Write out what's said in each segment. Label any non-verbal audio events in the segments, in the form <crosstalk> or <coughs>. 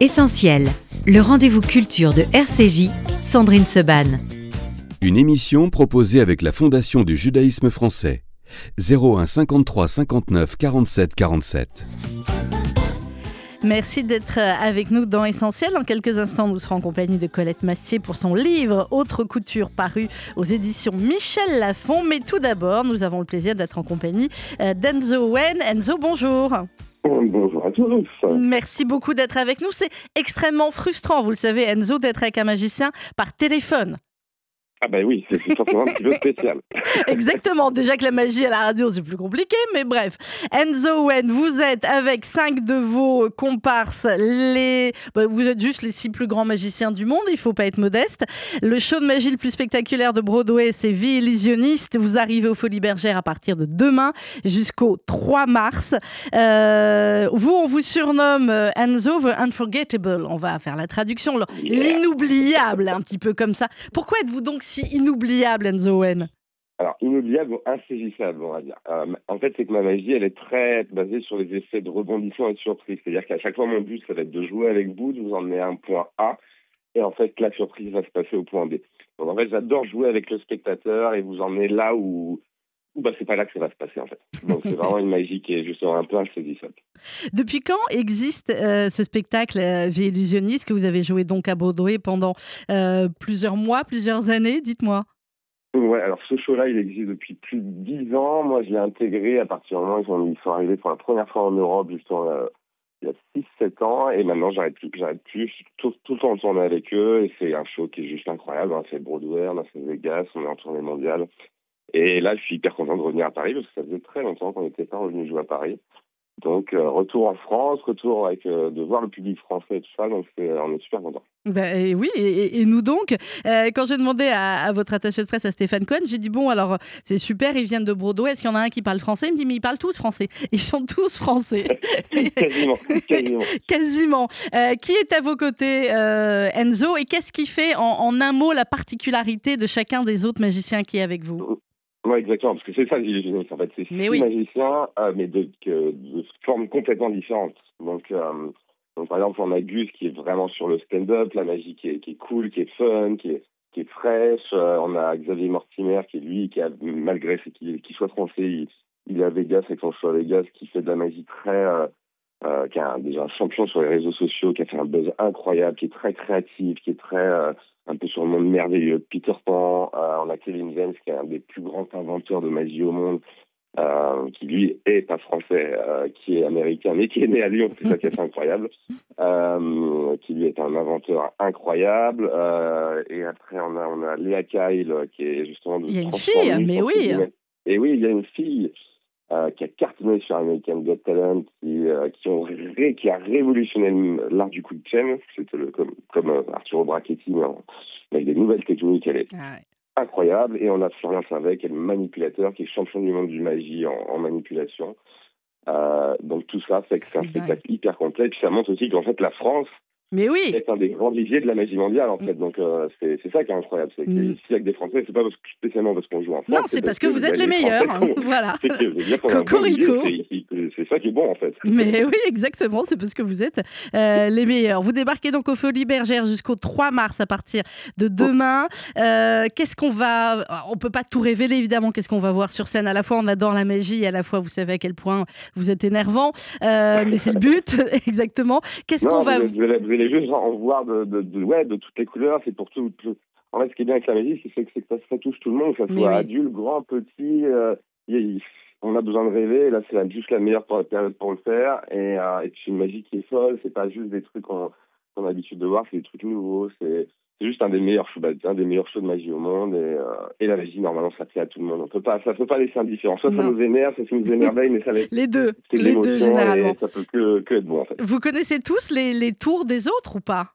Essentiel, le rendez-vous culture de RCJ, Sandrine Seban. Une émission proposée avec la Fondation du judaïsme français. 01 53 59 47 47. Merci d'être avec nous dans Essentiel. En quelques instants, nous serons en compagnie de Colette Mastier pour son livre Autre couture paru aux éditions Michel Lafon. Mais tout d'abord, nous avons le plaisir d'être en compagnie euh, d'Enzo Wen. Enzo, bonjour. Bonjour à tous. Merci beaucoup d'être avec nous. C'est extrêmement frustrant, vous le savez, Enzo, d'être avec un magicien par téléphone. Ah ben oui, c'est forcément un petit peu <laughs> spécial. Exactement. Déjà que la magie à la radio, c'est plus compliqué, mais bref. Enzo Wen, vous êtes avec cinq de vos comparses, les... Bah, vous êtes juste les six plus grands magiciens du monde, il faut pas être modeste. Le show de magie le plus spectaculaire de Broadway, c'est Vie illusionniste. Vous arrivez aux Folies Bergères à partir de demain jusqu'au 3 mars. Euh, vous, on vous surnomme euh, Enzo the Unforgettable. On va faire la traduction. L'inoubliable, un petit peu comme ça. Pourquoi êtes-vous donc si inoubliable, Enzo Wen Alors, inoubliable ou insaisissable, on va dire. Euh, en fait, c'est que ma magie, elle est très basée sur les effets de rebondissement et de surprise. C'est-à-dire qu'à chaque fois, mon but, ça va être de jouer avec vous, de vous emmener à un point A, et en fait, la surprise va se passer au point B. Donc, en fait, j'adore jouer avec le spectateur et vous emmener là où, bah c'est pas là que ça va se passer en fait. Donc c'est vraiment une magie qui est justement un peu insaisissable. Depuis quand existe euh, ce spectacle euh, Vie illusionniste que vous avez joué donc à Broadway pendant euh, plusieurs mois, plusieurs années, dites-moi? Ouais, alors ce show-là, il existe depuis plus de dix ans. Moi, je l'ai intégré à partir du moment où ils sont arrivés pour la première fois en Europe, justement, euh, il y a 6-7 ans. Et maintenant, j'arrête plus, j'arrête plus. Tout, tout le temps, on tourne avec eux. Et c'est un show qui est juste incroyable. On a fait Broadway, on a fait Vegas, on est en tournée mondiale. Et là, je suis hyper content de revenir à Paris parce que ça faisait très longtemps qu'on n'était pas revenu jouer à Paris. Donc, euh, retour en France, retour avec euh, de voir le public français et tout ça. Donc, c'est- on est super content. Ben, et oui, et, et nous donc, euh, quand j'ai demandé à, à votre attaché de presse, à Stéphane Cohen, j'ai dit bon, alors c'est super, ils viennent de Broadway, est-ce qu'il y en a un qui parle français? Il me dit mais ils parlent tous français. Ils sont tous français. <laughs> quasiment, quasiment. <laughs> Quasiment. Qui est à vos côtés, Enzo, et qu'est-ce qui fait en, en un mot la particularité de chacun des autres magiciens qui est avec vous? Ouais, exactement, parce que c'est ça l'illusionniste en fait. C'est six oui. magiciens, euh, mais de, que- de formes complètement différentes. Donc, euh, donc, par exemple, on a Gus qui est vraiment sur le stand-up, la magie qui est, qui est cool, qui est fun, qui est, qui est fraîche. Euh, on a Xavier Mortimer qui est lui, qui a, malgré qu'il qu'il soit français, il, il est à Vegas avec son show à Vegas, qui fait de la magie très. Euh, euh, qui est un- déjà un champion sur les réseaux sociaux, qui a fait un buzz incroyable, qui est très créatif, qui est très euh, un peu sur le monde merveilleux de Peter Pan. Euh, on a Kevin James, qui est un des plus grands inventeurs de magie au monde, euh, qui lui est pas français, euh, qui est américain, mais qui est né à Lyon, c'est ça qui est <laughs> incroyable, qui lui est un inventeur incroyable. Et après, on a, on a Léa Kyle, qui est justement... de Il y a une fille, mais oui. Et oui, il y a une fille euh, qui a cartonné sur American Got Talent, qui, euh, qui, ont ré- qui a révolutionné l'art du coup de chaîne. C'était comme, comme euh, Arturo Brachetti, mais avec des nouvelles techniques. Elle est Ah ouais. incroyable. Et on a Florian Savet, qui est le manipulateur, qui est champion du monde du magie en, en manipulation. Euh, donc tout ça fait que c'est un C'est spectacle hyper complet. Puis ça montre aussi qu'en fait la France Mais oui, est un des grands viviers de la magie mondiale en fait. Donc euh, c'est c'est ça qui est incroyable, c'est Mm. qu'ici avec des Français, c'est pas parce que, spécialement parce qu'on joue en France. non, c'est parce <laughs> que vous êtes les meilleurs. Français voilà. c'est Cocorico. c'est- c'est c'est ça qui est bon en fait. Mais <laughs> oui, exactement, c'est parce que vous êtes euh, les meilleurs. Vous débarquez donc aux Folies Bergères jusqu'au 3 mars à partir de demain. Euh, Qu'est-ce qu'on va... On peut pas tout révéler, évidemment, qu'est-ce qu'on va voir sur scène? À la fois, on adore la magie, et à la fois, vous savez à quel point vous êtes énervant. Euh, mais c'est le but, <laughs> exactement. Qu'est-ce qu'on va... vous, vous allez, vous allez juste en voir de, de, de- ouais, de toutes les couleurs. C'est pour tout. tout- En fait, ce qui est bien avec la magie, c'est que, ça, ça touche tout le monde, que ce soit oui. adulte, grand, petit. euh, on a besoin de rêver. et Là, c'est juste la meilleure période pour le faire. Et, euh, et puis une magie qui est folle. C'est pas juste des trucs qu'on qu'on a l'habitude de voir. C'est des trucs nouveaux. C'est c'est juste un des meilleurs shows, bah, un des meilleurs shows de magie au monde. Et, euh, et la magie, normalement, ça plaît à tout le monde. On peut pas, ça peut pas laisser indifférent. Soit ça nous énerve, soit ça nous émerveille, mais ça va être- Les deux, les deux généralement. et ça peut que, que être bon en fait. Vous connaissez tous les, les tours des autres ou pas?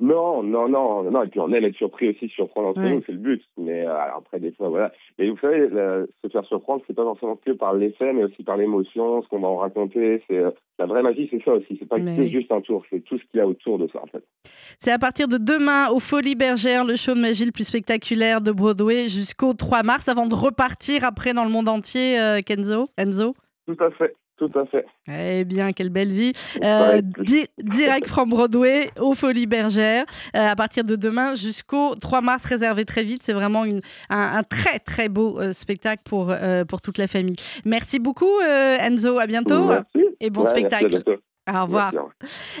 Non, non, non, non. Et puis on aime être surpris aussi, surprendre entre nous, c'est le but. Mais euh, alors après, des fois, voilà. Mais vous savez, se faire surprendre, c'est pas forcément que par l'effet, mais aussi par l'émotion, ce qu'on va en raconter. C'est euh, la vraie magie, c'est ça aussi. C'est pas Mais que oui. juste un tour, c'est tout ce qu'il y a autour de ça, en fait. C'est à partir de demain aux Folies Bergères, le show de magie le plus spectaculaire de Broadway jusqu'au 3 mars avant de repartir après dans le monde entier, euh, Kenzo, Enzo? Tout à fait. Tout à fait. Eh bien, quelle belle vie. <laughs> Euh, direct from Broadway aux Folies Bergères euh, à partir de demain jusqu'au 3 mars, réservé très vite. C'est vraiment une, un, très, très beau euh, spectacle pour, pour toute la famille. Merci beaucoup, Enzo. À bientôt. Et bon spectacle. Au revoir.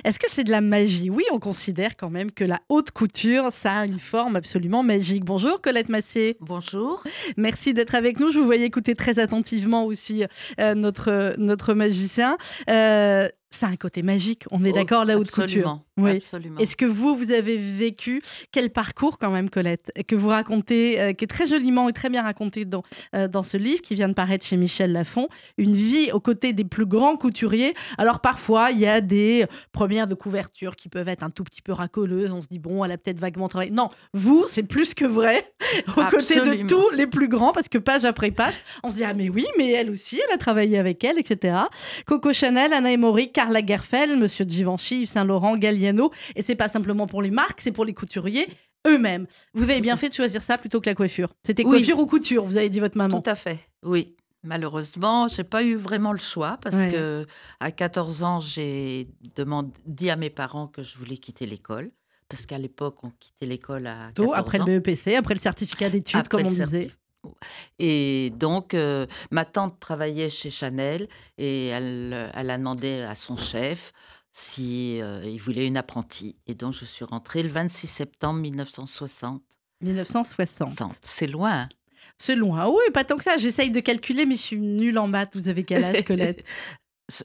Est-ce que c'est de la magie? Oui, on considère quand même que la haute couture, ça a une forme absolument magique. Bonjour Colette Massier. Bonjour. Merci d'être avec nous. Je vous voyais écouter très attentivement aussi euh, notre, notre magicien. Euh, c'est un côté magique, on est oh, d'accord, la haute couture. Oui. Est-ce que vous, vous avez vécu quel parcours quand même, Colette, que vous racontez, euh, qui est très joliment et très bien raconté dans, euh, dans ce livre qui vient de paraître chez Michel Lafon, une vie aux côtés des plus grands couturiers? Alors parfois, il y a des premières de couverture qui peuvent être un tout petit peu racoleuses. On se dit bon, elle a peut-être vaguement travaillé. Non, vous, c'est plus que vrai, <laughs> aux côtés de tous les plus grands, parce que page après page, on se dit ah mais oui, mais elle aussi, elle a travaillé avec elle, etc. Coco Chanel, Anna Emory, Karl Lagerfeld, Monsieur Givenchy, Yves Saint Laurent, Galliano. Et c'est pas simplement pour les marques, c'est pour les couturiers eux-mêmes. Vous avez bien fait de choisir ça plutôt que la coiffure. C'était coiffure ou couture, vous avez dit votre maman. Tout à fait, oui. Malheureusement, j'ai pas eu vraiment le choix parce que à 14 ans, j'ai dit à mes parents que je voulais quitter l'école parce qu'à l'époque, on quittait l'école à 14 après le BEPC, après le certificat d'études, comme on disait. Et donc, euh, ma tante travaillait chez Chanel et elle, elle a demandé à son chef si euh, il voulait une apprentie. Et donc, je suis rentrée le 26 septembre 1960. 1960. C'est loin. Hein. C'est loin. Oui, pas tant que ça. J'essaye de calculer, mais je suis nulle en maths. Vous avez quel âge, <laughs> Colette?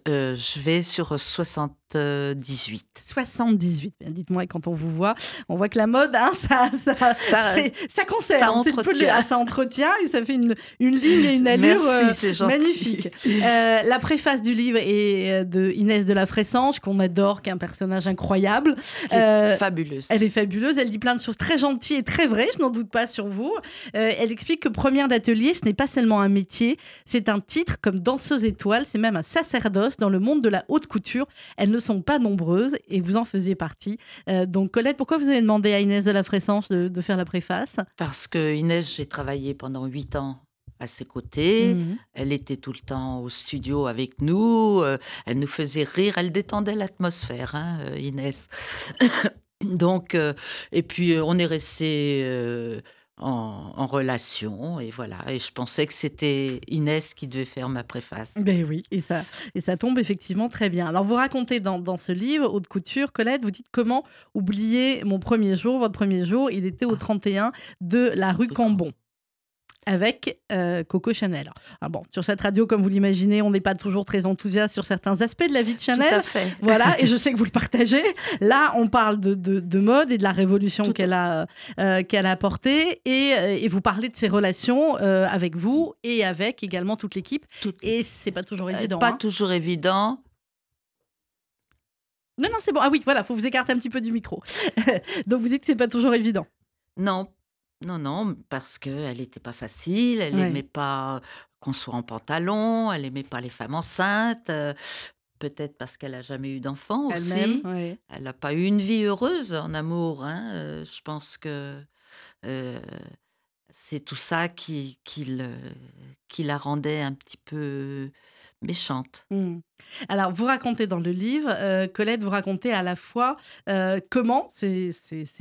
Euh, Je vais sur 60. 78. 78, dites-moi, quand on vous voit, on voit que la mode, hein, ça, ça, ça, conserve, ça entretient. Ah, ça entretient et ça fait une, une ligne et une allure euh, magnifique. Euh, la préface du livre est euh, de Inès de la Fressange, qu'on adore, qui est un personnage incroyable. fabuleuse. Elle est fabuleuse, elle dit plein de choses très gentilles et très vraies, je n'en doute pas sur vous. elle explique que première d'atelier, ce n'est pas seulement un métier, c'est un titre comme danseuse étoile, c'est même un sacerdoce dans le monde de la haute couture. Elle ne sont pas nombreuses et vous en faisiez partie. Euh, donc Colette, pourquoi vous avez demandé à Inès de la Fressence de, faire la préface? Parce que Inès, j'ai travaillé pendant huit ans à ses côtés. Mhm. Elle était tout le temps au studio avec nous. Euh, elle nous faisait rire. Elle détendait l'atmosphère, hein, euh, Inès. <coughs> Donc, et puis on est resté en, relation. Et voilà. Et je pensais que c'était Inès qui devait faire ma préface. Ben oui, et ça, et ça tombe effectivement très bien. Alors, vous racontez dans, dans ce livre, Haute Couture, Colette, vous dites comment oublier mon premier jour. Votre premier jour, il était au 31 ah. de la rue Cambon avec euh, Coco Chanel. Ah bon, sur cette radio, comme vous l'imaginez, on n'est pas toujours très enthousiaste sur certains aspects de la vie de Chanel. Tout à fait. <laughs> Voilà, et je sais que vous le partagez. Là, on parle de, de, mode et de la révolution qu'elle a, euh, qu'elle a apportée, et, euh, et, vous parlez de ses relations avec vous et avec également toute l'équipe. Et c'est pas toujours évident. Pas hein. toujours évident. Non, non, c'est bon. Ah oui, voilà, faut vous écarter un petit peu du micro. <laughs> Donc vous dites que c'est pas toujours évident. Non, non, non, parce qu'elle n'était pas facile, elle n'aimait pas qu'on soit en pantalon, elle n'aimait pas les femmes enceintes, peut-être parce qu'elle n'a jamais eu d'enfant aussi. Elle n'a pas eu une vie heureuse en amour. Hein, je pense que c'est tout ça qui, qui, qui la rendait un petit peu méchante. Mmh. Alors, vous racontez dans le livre, euh, Colette, vous racontez à la fois euh, comment ces,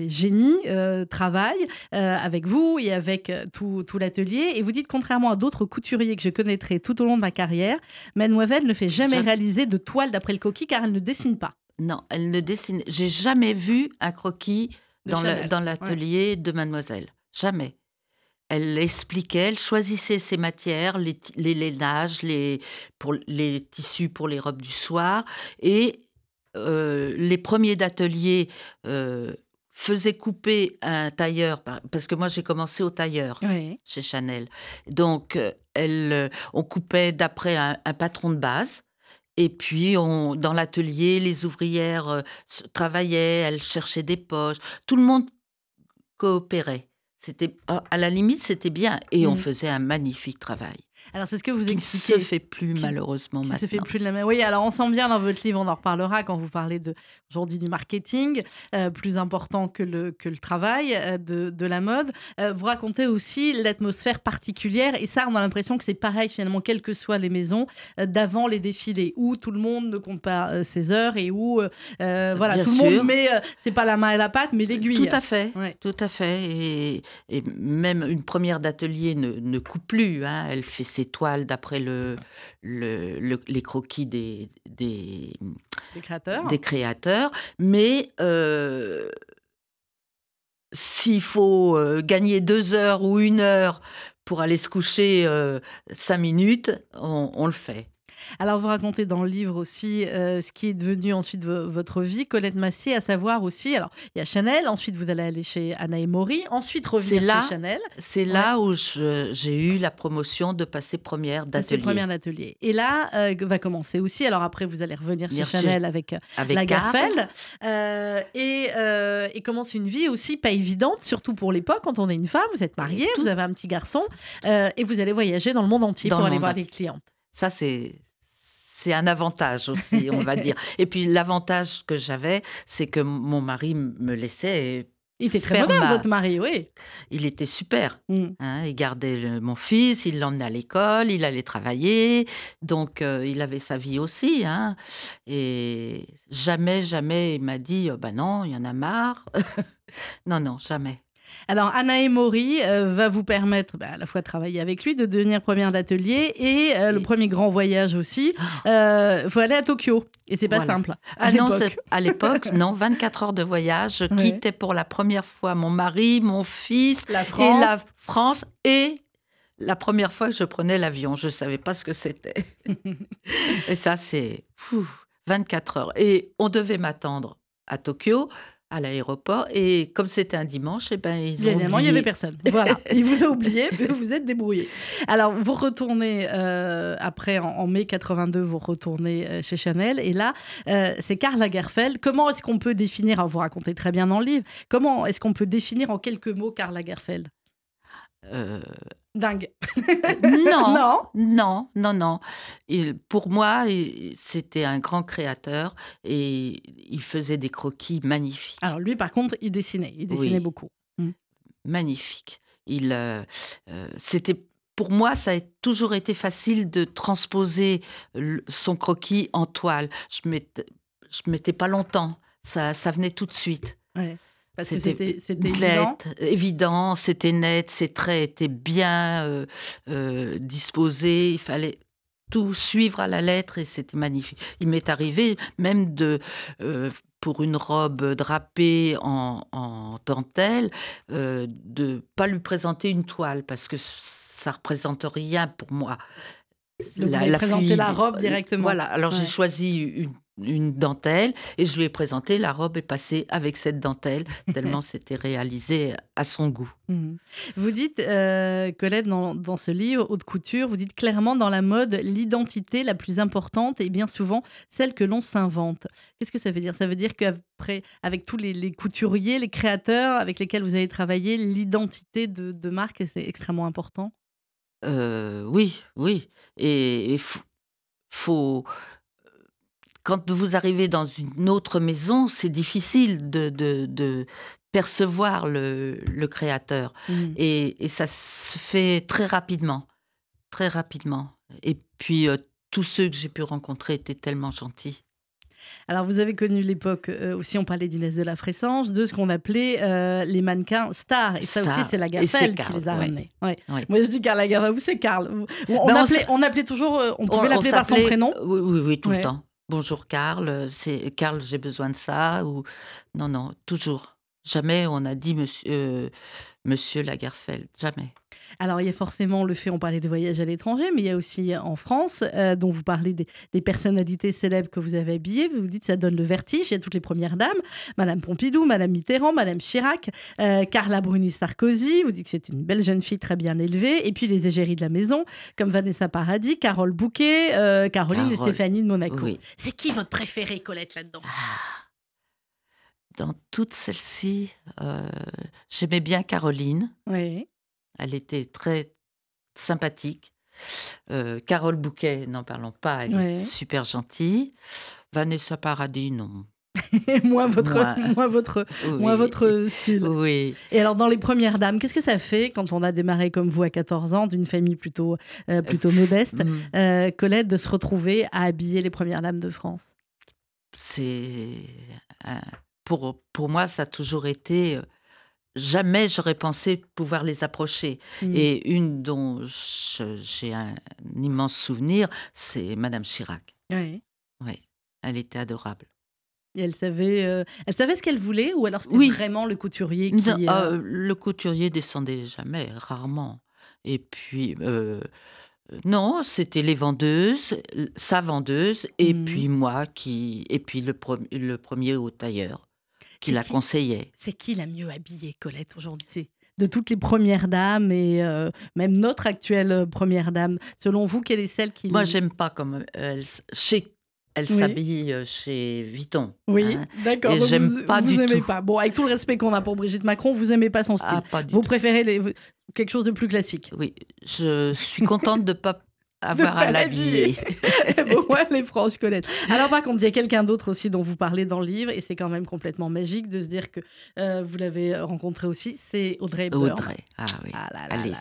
génies euh, travaillent avec vous et avec tout, l'atelier. Et vous dites, contrairement à d'autres couturiers que je connaîtrai tout au long de ma carrière, Mademoiselle ne fait jamais réaliser de toile d'après le coquille car elle ne dessine pas. Non, elle ne dessine. J'ai jamais vu un croquis dans l'atelier de Mademoiselle. Jamais elle expliquait, elle choisissait ses matières, les, les lainages, les, pour, les tissus pour les robes du soir. Et euh, les premiers d'atelier euh, faisaient couper un tailleur, parce que moi j'ai commencé au tailleur chez Chanel. Donc, euh, elle, on coupait d'après un, patron de base. Et puis, on, dans l'atelier, les ouvrières travaillaient, elles cherchaient des poches. Tout le monde coopérait. C'était à la limite, c'était bien et on mmh. faisait un magnifique travail. Alors c'est ce que vous qui expliquez. ne se fait plus malheureusement qui maintenant. se fait plus de la même. Oui, alors on sent bien dans votre livre, on en reparlera quand vous parlez de aujourd'hui du marketing, euh, plus important que le, que le travail euh, de, de la mode. Euh, vous racontez aussi l'atmosphère particulière et ça, on a l'impression que c'est pareil finalement, quelles que soient les maisons d'avant les défilés où tout le monde ne compte pas ses heures et où voilà Bien tout le monde met c'est pas la main et la pâte mais l'aiguille. Tout à fait, Ouais. tout à fait. Et, et même une première d'atelier ne, ne coupe plus. hein. Elle fait ses toiles d'après le, le- le- les croquis des, créateurs. des créateurs. Mais euh, s'il faut euh, gagner deux heures ou une heure pour aller se coucher euh, cinq minutes, on, on le fait. Alors, vous racontez dans le livre aussi euh, ce qui est devenu ensuite vo- votre vie, Colette Massier, à savoir aussi, alors, il y a Chanel, ensuite vous allez aller chez Anna et Mori, ensuite revenir là chez Chanel, C'est là où j'ai eu la promotion de passer première c'est d'atelier. première d'atelier. Et là, euh, va commencer aussi, alors après vous allez revenir chez Chanel avec euh, Avec la Karl. Garfeld, euh, et, et commence une vie aussi pas évidente, surtout pour l'époque, quand on est une femme, vous êtes mariée, vous avez un petit garçon, et vous allez voyager dans le monde entier Dans pour le aller voir entier. clientes. Ça, c'est. C'est un avantage aussi, on va dire. <laughs> Et puis l'avantage que j'avais, c'est que mon mari me laissait. Il était très moderne, ma- votre mari, oui. Il était super. Mm. hein. Il gardait le- mon fils, il l'emmenait à l'école, il allait travailler. Donc, euh, il avait sa vie aussi. hein. Et jamais, jamais, il m'a dit bah non, il y en a marre. <laughs> non, non, jamais. Alors, Anna Emory euh, va vous permettre bah, à la fois de travailler avec lui, de devenir première d'atelier et euh, le premier grand voyage aussi. Il faut aller à Tokyo. Et c'est pas Voilà. simple. À Ah non, à l'époque, <laughs> non, 24 heures de voyage. Je Ouais. quittais pour la première fois mon mari, mon fils, La et France. la France et la première fois que je prenais l'avion, je ne savais pas ce que c'était. <laughs> et ça, c'est fou, 24 heures. Et on devait m'attendre à Tokyo, à l'aéroport. Et comme c'était un dimanche, eh ben, ils ont Évidemment, il n'y oublié. avait personne. Voilà, <laughs> il vous a oublié, mais vous vous êtes débrouillé. Alors, vous retournez euh, après, en, en mai 82, vous retournez euh, chez Chanel. Et là, euh, c'est Karl Lagerfeld. Comment est-ce qu'on peut définir, vous racontez très bien dans le livre, comment est-ce qu'on peut définir en quelques mots Karl Lagerfeld? Dingue. non, <laughs> Non. non, non, non. Il- pour moi, c'était un grand créateur et il faisait des croquis magnifiques. Alors, lui, par contre, il dessinait. Il dessinait Oui. beaucoup. magnifique. Il, euh, euh, c'était pour moi, ça a toujours été facile de transposer son croquis en toile. Je mettais, je mettais pas longtemps. Ça, ça venait tout de suite. Ouais. Parce que C'était évident. Net, évident, c'était net, ses traits étaient bien euh, euh, disposés. Il fallait tout suivre à la lettre et c'était magnifique. Il m'est arrivé même de, euh, pour une robe drapée en, en dentelle, de pas lui présenter une toile parce que ça représente rien pour moi. Donc, vous avez présenté la robe directement. Voilà, alors Ouais. j'ai choisi une, une dentelle et je lui ai présenté. La robe est passée avec cette dentelle, <laughs> tellement c'était réalisé à son goût. Mhm. Vous dites, euh, Colette, dans, dans ce livre, Haute Couture, vous dites clairement dans la mode, l'identité la plus importante est bien souvent celle que l'on s'invente. Qu'est-ce que ça veut dire? Ça veut dire qu'après, avec tous les, les couturiers, les créateurs avec lesquels vous avez travaillé, l'identité de, de marque, c'est extrêmement important? Euh, oui, oui. Et il faut- Quand vous arrivez dans une autre maison, c'est difficile de, de- de percevoir le, le créateur. Mhm. Et, et ça se fait très rapidement. Très rapidement. Et puis, euh, tous ceux que j'ai pu rencontrer étaient tellement gentils. Alors, vous avez connu l'époque euh, aussi, on parlait d'Inès de la Fressange, de ce qu'on appelait euh, les mannequins stars. Et ça aussi, c'est Et Lagerfeld qui les a ramenés. Ouais. Ouais. Moi, je dis Karl Lagerfeld, vous, c'est Karl. On, Ben, on appelait, s- on appelait toujours, euh, on pouvait l'appeler par son prénom. Oui, oui, oui, tout Ouais. le temps. Bonjour Karl, euh, c'est Karl, j'ai besoin de ça. Ou non, non, toujours. Jamais on a dit Monsieur, euh, Monsieur Lagerfeld, jamais. Alors, il y a forcément le fait, on parlait de voyages à l'étranger, mais il y a aussi en France, euh, dont vous parlez des, des personnalités célèbres que vous avez habillées. Vous vous dites ça donne le vertige. Il y a toutes les premières dames, Madame Pompidou, Madame Mitterrand, Madame Chirac, euh, Carla Bruni Sarkozy. Vous dites que c'est une belle jeune fille très bien élevée. Et puis les égéries de la maison, comme Vanessa Paradis, Carole Bouquet, euh, Caroline et Stéphanie de Monaco. oui. C'est qui votre préférée, Colette, là-dedans? Dans toutes celles-ci, euh, j'aimais bien Caroline. Oui. Elle était très sympathique. Euh, Carole Bouquet, n'en parlons pas, elle est super gentille. Vanessa Paradis, non. <laughs> moins votre, <laughs> moins. votre, votre style. Oui. Et alors, dans les premières dames, qu'est-ce que ça fait quand on a démarré comme vous à 14 ans, d'une famille plutôt, euh, plutôt modeste, mm. Colette, de se retrouver à habiller les premières dames de France? C'est. pour, pour moi, ça a toujours été jamais j'aurais pensé pouvoir les approcher. Mmh. Et une dont j'ai un, immense souvenir, c'est Madame Chirac. Oui. Oui, elle était adorable. Et elle savait, euh, elle savait ce qu'elle voulait ou alors c'était vraiment le couturier qui... Non, euh, euh, le couturier descendait jamais, rarement. Et puis, non, c'était les vendeuses, sa vendeuse, et mmh. puis moi qui... Et puis le, le premier au tailleur qui la conseillait. C'est qui la mieux habillée, Colette, aujourd'hui? De toutes les premières dames et euh, même notre actuelle euh, première dame. Selon vous, quelle est celle qui... Moi, j'aime pas comme elle, chez elle s'habille euh, chez Vuitton. Oui, hein. d'accord. Et j'aime pas vous du aimez pas. Bon, avec tout le respect qu'on a pour Brigitte Macron, vous aimez pas son style. Ah, pas du vous préférez les... quelque chose de plus classique. Oui, je suis contente de pas avoir à l'habiller. <laughs> bon, ouais, les franches connaître. Alors, par contre, il y a quelqu'un d'autre aussi dont vous parlez dans le livre, et c'est quand même complètement magique de se dire que euh, vous l'avez rencontré aussi, c'est Audrey Hepburn. Audrey, ah oui. Ah là là là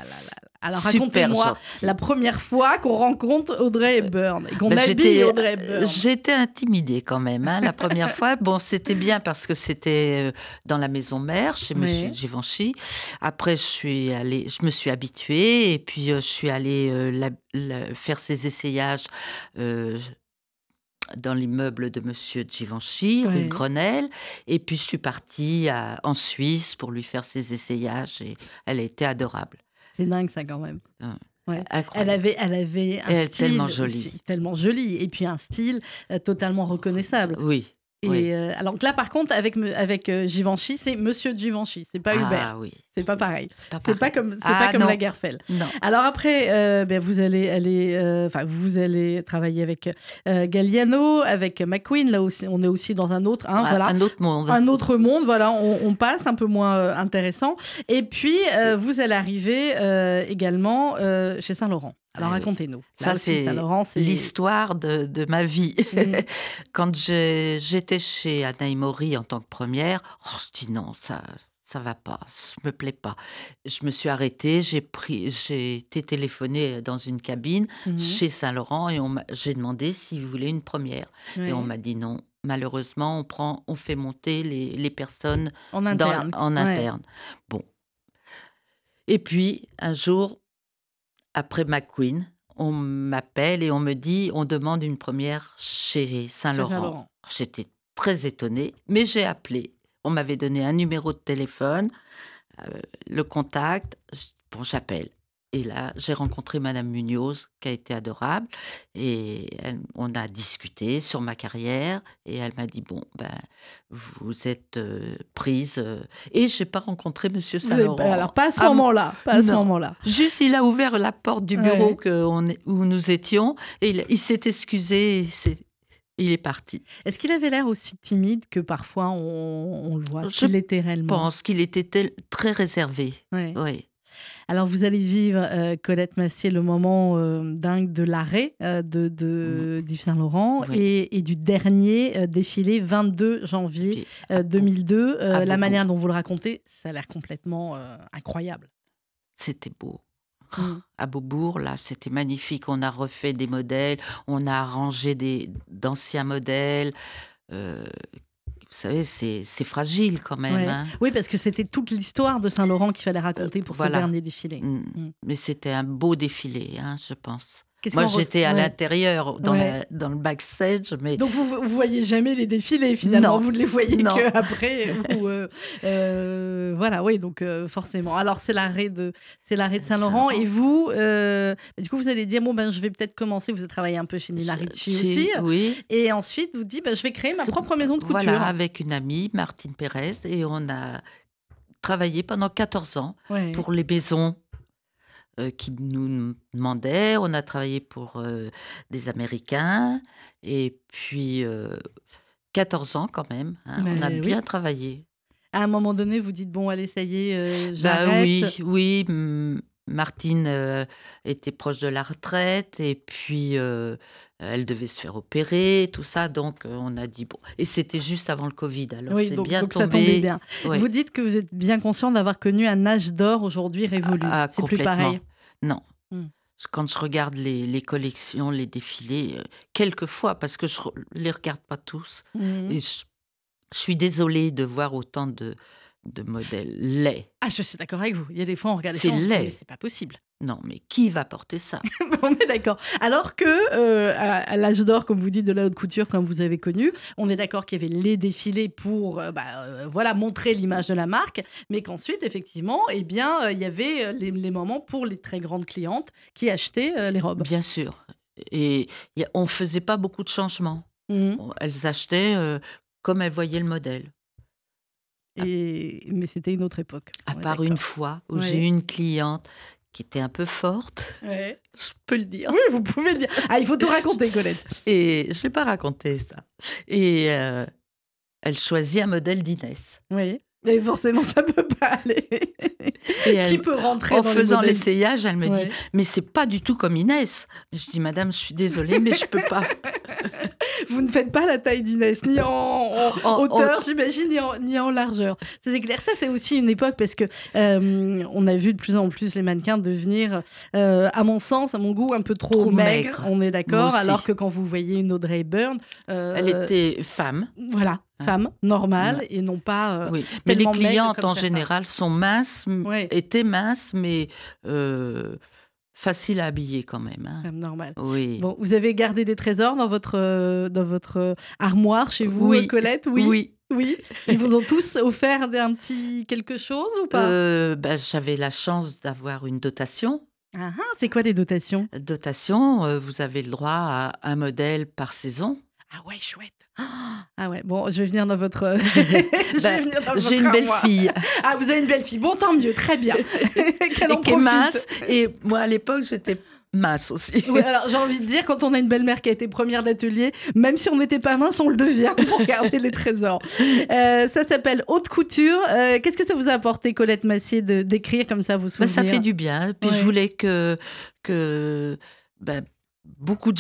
Alors, racontez-moi la première fois qu'on rencontre Audrey Hepburn qu'on bah, habille Audrey Hepburn. Euh, j'étais intimidée quand même, hein, la première fois. <laughs> Bon, c'était bien parce que c'était euh, dans la maison mère, chez Monsieur Givenchy. Après, je suis allée, je me suis habituée, et puis je suis allée la faire ses essayages euh, dans l'immeuble de Monsieur Givenchy, rue Grenelle. Et puis je suis partie en Suisse pour lui faire ses essayages et elle était adorable. C'est dingue ça quand même. Ah, elle avait, elle avait un style tellement joli, tellement joli, et puis un style euh, totalement reconnaissable. Oui. Et euh, alors là, par contre, avec, avec euh, Givenchy, c'est Monsieur Givenchy, c'est pas Hubert. Ah oui. C'est pas pareil. C'est pas comme, c'est pas ah, comme la Guerfeld. Alors après, euh, ben, vous allez aller, enfin vous allez travailler avec Galliano, avec McQueen. Là aussi, on est aussi dans un autre, hein, voilà, un autre monde. Un autre monde. Voilà, on, on passe un peu moins intéressant. Et puis vous allez arriver également chez Saint Laurent. Alors racontez-nous. Ça, c'est l'histoire de, ma vie. Mm. <laughs> Quand j'étais chez Anna Mori en tant que première, oh, je dis non, ça ça va pas, ça me plaît pas. Je me suis arrêtée, j'ai pris, j'ai été téléphonée dans une cabine mm-hmm. chez Saint-Laurent et j'ai demandé s'ils voulaient une première. Et on m'a dit non. Malheureusement, on prend, on fait monter les, personnes en interne. en interne. Bon. Et puis un jour, après McQueen, on m'appelle et on me dit on demande une première chez Saint-Laurent. J'étais très étonnée, mais j'ai appelé. On m'avait donné un numéro de téléphone, euh, le contact. Bon, j'appelle. Et là, j'ai rencontré Madame Munoz, qui a été adorable, et on a discuté sur ma carrière, et elle m'a dit bon, ben, vous êtes euh, prise, euh, et j'ai pas rencontré Monsieur Saint Alors pas à ce moment-là, pas à ce moment-là. Juste, il a ouvert la porte du bureau que on, où nous étions, et il, s'est excusé, il est parti. Est-ce qu'il avait l'air aussi timide que parfois on, le voit Je l'était réellement. pense qu'il était très réservé. Oui. Alors, vous allez vivre, euh, Colette Massier, le moment euh, dingue de l'arrêt euh, de, de mmh. Saint-Laurent et, du dernier défilé 22 janvier 2002. la manière dont vous le racontez, ça a l'air complètement incroyable. C'était beau. Mmh. À Beaubourg, là, c'était magnifique. On a refait des modèles, on a arrangé d'anciens modèles vous savez, c'est fragile quand même. Hein. Oui, parce que c'était toute l'histoire de Saint-Laurent qu'il fallait raconter pour ce dernier défilé. Mm. Mm. Mais c'était un beau défilé, hein, je pense. Moi, j'étais à l'intérieur, dans, dans, le backstage. Mais... Donc, vous ne voyez jamais les défilés, finalement. Vous ne les voyez qu'après. euh, euh, voilà, oui, donc euh, forcément. Alors, c'est l'arrêt de, de Saint-Laurent. Et vous, euh, du coup, vous allez dire, bon, ben, je vais peut-être commencer. Vous avez travaillé un peu chez Nina Ricci aussi. Oui. Et ensuite, vous dites, ben, je vais créer ma propre maison de couture. Voilà, avec une amie, Martine Pérez. Et on a travaillé pendant 14 ans pour les maisons euh, qui nous demandaient. On a travaillé pour euh, des Américains et puis 14 euh, ans quand même. Hein. on a bien travaillé. À un moment donné, vous dites bon, allez, ça y est, bah j'arrête. oui, oui. Martine était proche de la retraite et puis elle devait se faire opérer, tout ça. Donc on a dit bon. Et c'était juste avant le Covid. Alors oui, donc, bien ça tombait bien. Vous dites que vous êtes bien conscient d'avoir connu un âge d'or aujourd'hui révolu. Ah, c'est plus pareil. Non. Hmm. Quand je regarde les, collections, les défilés, quelquefois, parce que je ne les regarde pas tous, hmm. et je, je suis désolée de voir autant de, de modèles laids. Ah, je suis d'accord avec vous. Il y a des fois, on regarde les choses, mais c'est pas possible. Non, mais qui va porter ça? <laughs> On est d'accord. Alors que euh, à, l'âge d'or, comme vous dites, de la haute couture, comme vous avez connu, on est d'accord qu'il y avait les défilés pour, euh, bah, euh, voilà, montrer l'image de la marque, mais qu'ensuite, effectivement, eh bien, il y avait les, moments pour les très grandes clientes qui achetaient les robes. Bien sûr. Et on ne faisait pas beaucoup de changements. Mmh. Elles achetaient comme elles voyaient le modèle. Et... Mais c'était une autre époque. À part une fois où j'ai eu une cliente qui était un peu forte. Ouais. Je peux le dire. Oui, vous pouvez le dire. Ah, il faut tout raconter, Colette. <laughs> Et je n'ai pas raconté ça. Et euh, elle choisit un modèle d'Inès. Oui. Et forcément, ça peut pas aller. Et Qui peut rentrer En faisant l'essayage, elle me dit Mais c'est pas du tout comme Inès. Je dis Madame, je suis désolée, mais je peux pas. <laughs> Vous ne faites pas la taille d'Inès, ni en, hauteur, j'imagine, ni en, ni en largeur. C'est clair. Ça, c'est aussi une époque parce que euh, on a vu de plus en plus les mannequins devenir, euh, à mon sens, à mon goût, un peu trop, maigres. On est d'accord. Alors que quand vous voyez une Audrey Byrne, euh, elle était femme. Voilà. Femme normale et non pas. oui. Mais les clientes en général sont minces, étaient minces, mais facile à habiller quand même. Hein. Normal. Oui. Bon, vous avez gardé des trésors dans votre, euh, dans votre euh, armoire chez vous, oui. Colette? Oui. Oui. oui. Ils vous ont tous offert un petit quelque chose ou pas? Euh, bah, J'avais la chance d'avoir une dotation. Ah, ah, c'est quoi les dotations? Dotation, vous avez le droit à un modèle par saison. Ah ouais, chouette. <gasps> Ah ouais, bon, je vais venir dans votre. <laughs> <laughs> Bah, j'ai une belle fille. <laughs> Ah, vous avez une belle fille. Bon, tant mieux, très bien. Qu'elle en profite. Masse. Et moi, à l'époque, j'étais mince aussi. Oui, alors j'ai envie de dire, quand on a une belle-mère qui a été première d'atelier, même si on n'était pas mince, on le devient pour garder les trésors. Euh, ça s'appelle Haute Couture. Euh, qu'est-ce que ça vous a apporté, Colette Massier, d'écrire comme ça souvenirs bah, Ça fait du bien. Puis je voulais que. que bah, beaucoup de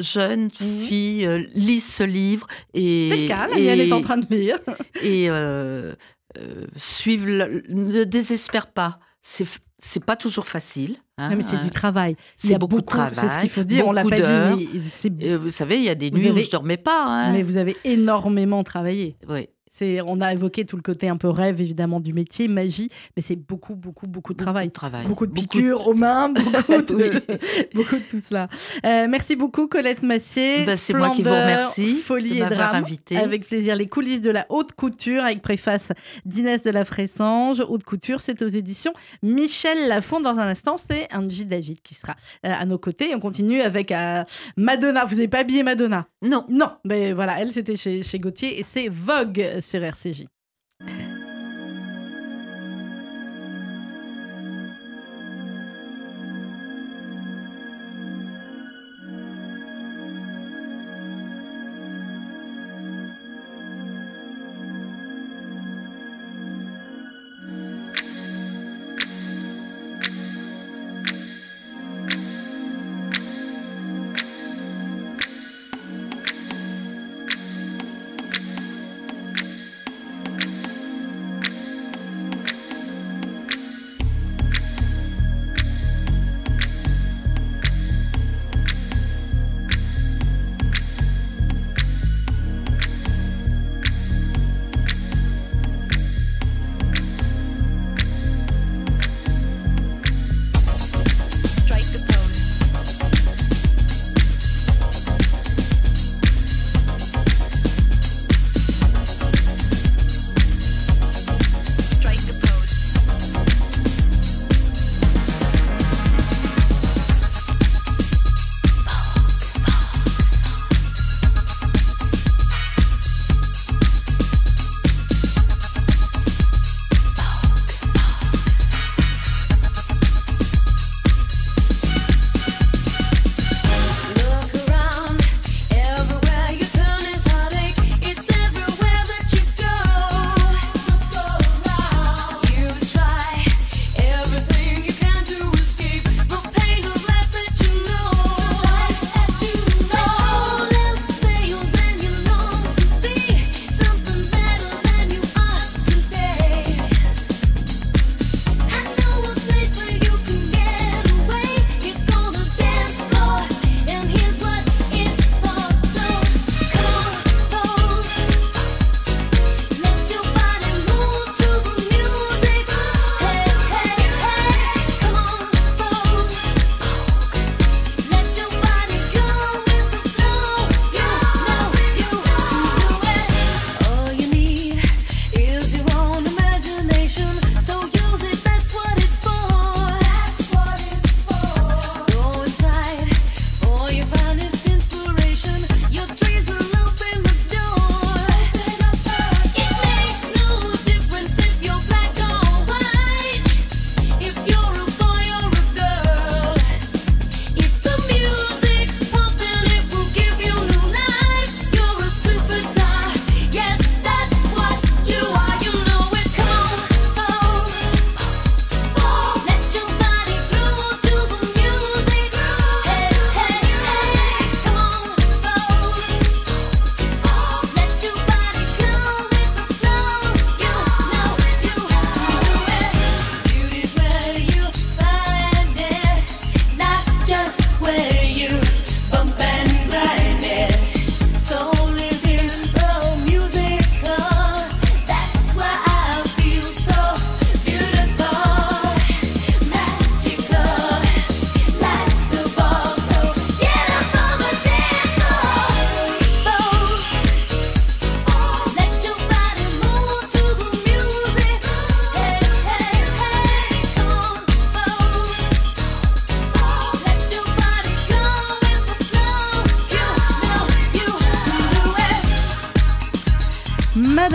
jeunes mmh filles euh, lisent ce livre et c'est le cas, elle est en train de lire <laughs> et euh, euh, suivent, ne désespèrent pas. C'est pas toujours facile. Hein, non, mais c'est du travail. C'est beaucoup, de travail. C'est ce qu'il faut dire. On l'a pas dit. Mais vous savez, il y a des nuits où je dormais pas. Hein. Mais vous avez énormément travaillé. Oui on a évoqué tout le côté un peu rêve évidemment du métier, magie, mais c'est beaucoup, beaucoup, beaucoup de travail. Beaucoup de piqûres aux mains, <laughs> beaucoup de, beaucoup de tout cela. Euh, merci beaucoup Colette Massier. Bah, c'est moi qui vous remercie. Folie et drame. Invité. Avec plaisir. Les coulisses de la haute couture avec préface d'Inès de la Fressange. Haute couture, c'est aux éditions Michel Lafont. Dans un instant, c'est Angie David qui sera euh, à nos côtés. On continue avec euh, Madonna. Vous n'avez pas habillé Madonna? Non. Non, mais voilà, elle c'était chez, chez Gauthier et c'est Vogue sur RCJ.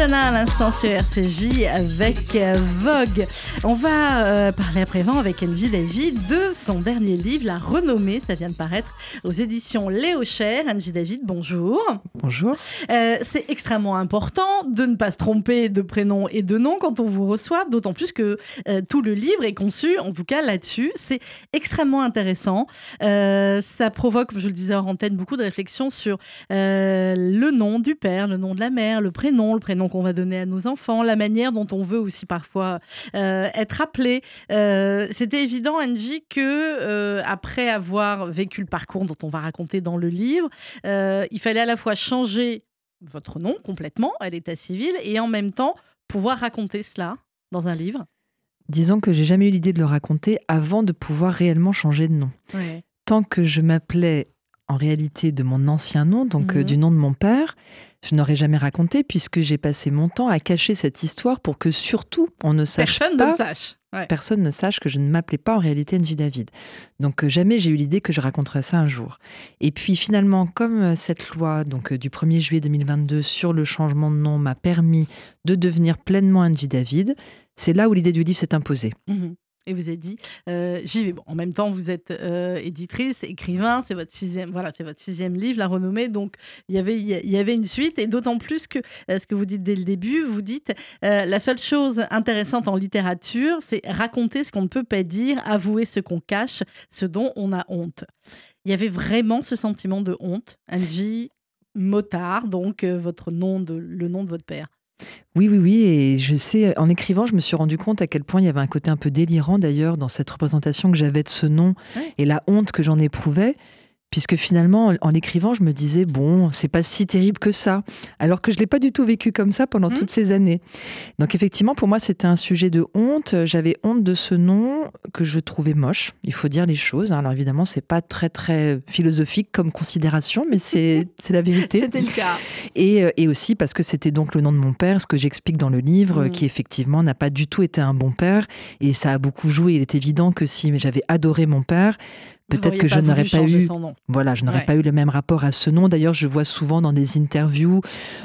À l'instant sur RCJ avec euh, Vogue. On va euh, parler à présent avec Angie David de son dernier livre, La Renommée. Ça vient de paraître aux éditions Léo Cher. Angie David, bonjour. Bonjour. Euh, c'est extrêmement important de ne pas se tromper de prénom et de nom quand on vous reçoit, d'autant plus que tout le livre est conçu, en tout cas là-dessus. C'est extrêmement intéressant. ça provoque, je le disais en antenne, beaucoup de réflexions sur le nom du père, le nom de la mère, le prénom le prénom qu'on va donner à nos enfants, la manière dont on veut aussi parfois euh, être appelé. Euh, c'était évident, Angie, que euh, après avoir vécu le parcours dont on va raconter dans le livre, il fallait à la fois changer votre nom complètement à l'état civil et en même temps pouvoir raconter cela dans un livre. Disons que j'ai jamais eu l'idée de le raconter avant de pouvoir réellement changer de nom. Tant que je m'appelais en réalité de mon ancien nom, donc mhm. du nom de mon père, je n'aurais jamais raconté puisque j'ai passé mon temps à cacher cette histoire pour que surtout on ne sache personne pas. Ne sache. Personne ne sache que je ne m'appelais pas en réalité NJ David. Donc euh, jamais j'ai eu l'idée que je raconterais ça un jour. Et puis finalement, comme euh, cette loi donc euh, du 1er juillet 2022 sur le changement de nom m'a permis de devenir pleinement NJ David, c'est là où l'idée du livre s'est imposée. Mhm et vous avez dit euh, j'y vais. Bon, en même temps, vous êtes euh, éditrice, écrivain, c'est votre sixième, voilà, c'est votre sixième livre, La Renommée. Donc, il y avait, il y avait une suite, et d'autant plus que euh, ce que vous dites dès le début, vous dites la seule chose intéressante en littérature, c'est raconter ce qu'on ne peut pas dire, avouer ce qu'on cache, ce dont on a honte. Il y avait vraiment ce sentiment de honte, Angie Motard, donc votre nom de, le nom de votre père. Oui, oui, oui. Et je sais, en écrivant, je me suis rendu compte à quel point il y avait un côté un peu délirant d'ailleurs dans cette représentation que j'avais de ce nom et la honte que j'en éprouvais puisque finalement, en l'écrivant, je me disais, bon, c'est pas si terrible que ça, alors que je l'ai pas du tout vécu comme ça pendant mmh. toutes ces années. Donc effectivement, pour moi, c'était un sujet de honte. J'avais honte de ce nom que je trouvais moche. Il faut dire les choses. Alors évidemment, c'est pas très très philosophique comme considération, mais c'est <laughs> la vérité. C'était le cas. Et, euh, et, aussi parce que c'était donc le nom de mon père, ce que j'explique dans le livre, mmh. qui effectivement n'a pas du tout été un bon père, et ça a beaucoup joué. Il est évident que si j'avais adoré mon père, Peut-être que je n'aurais pas eu, voilà, je n'aurais pas eu le même rapport à ce nom. D'ailleurs, je vois souvent dans des interviews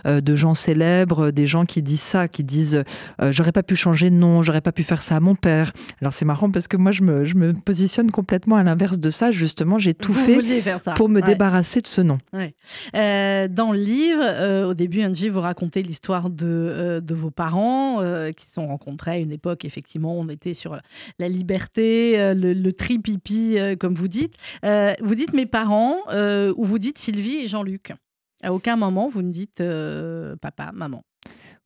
euh, de gens célèbres, des gens qui disent ça, qui disent euh, j'aurais pas pu changer de nom, j'aurais pas pu faire ça à mon père. Alors c'est marrant parce que moi je me, je me positionne complètement à l'inverse de ça. Justement, j'ai tout fait pour me débarrasser de ce nom. Euh, dans le livre, au début, Angie, vous racontez l'histoire de, de vos parents qui se sont rencontrés à une époque. Effectivement, on était sur la liberté, le, le tri-pipi, comme vous dites. Euh, vous dites mes parents euh, ou vous dites Sylvie et Jean-Luc. À aucun moment vous ne dites euh, papa, maman.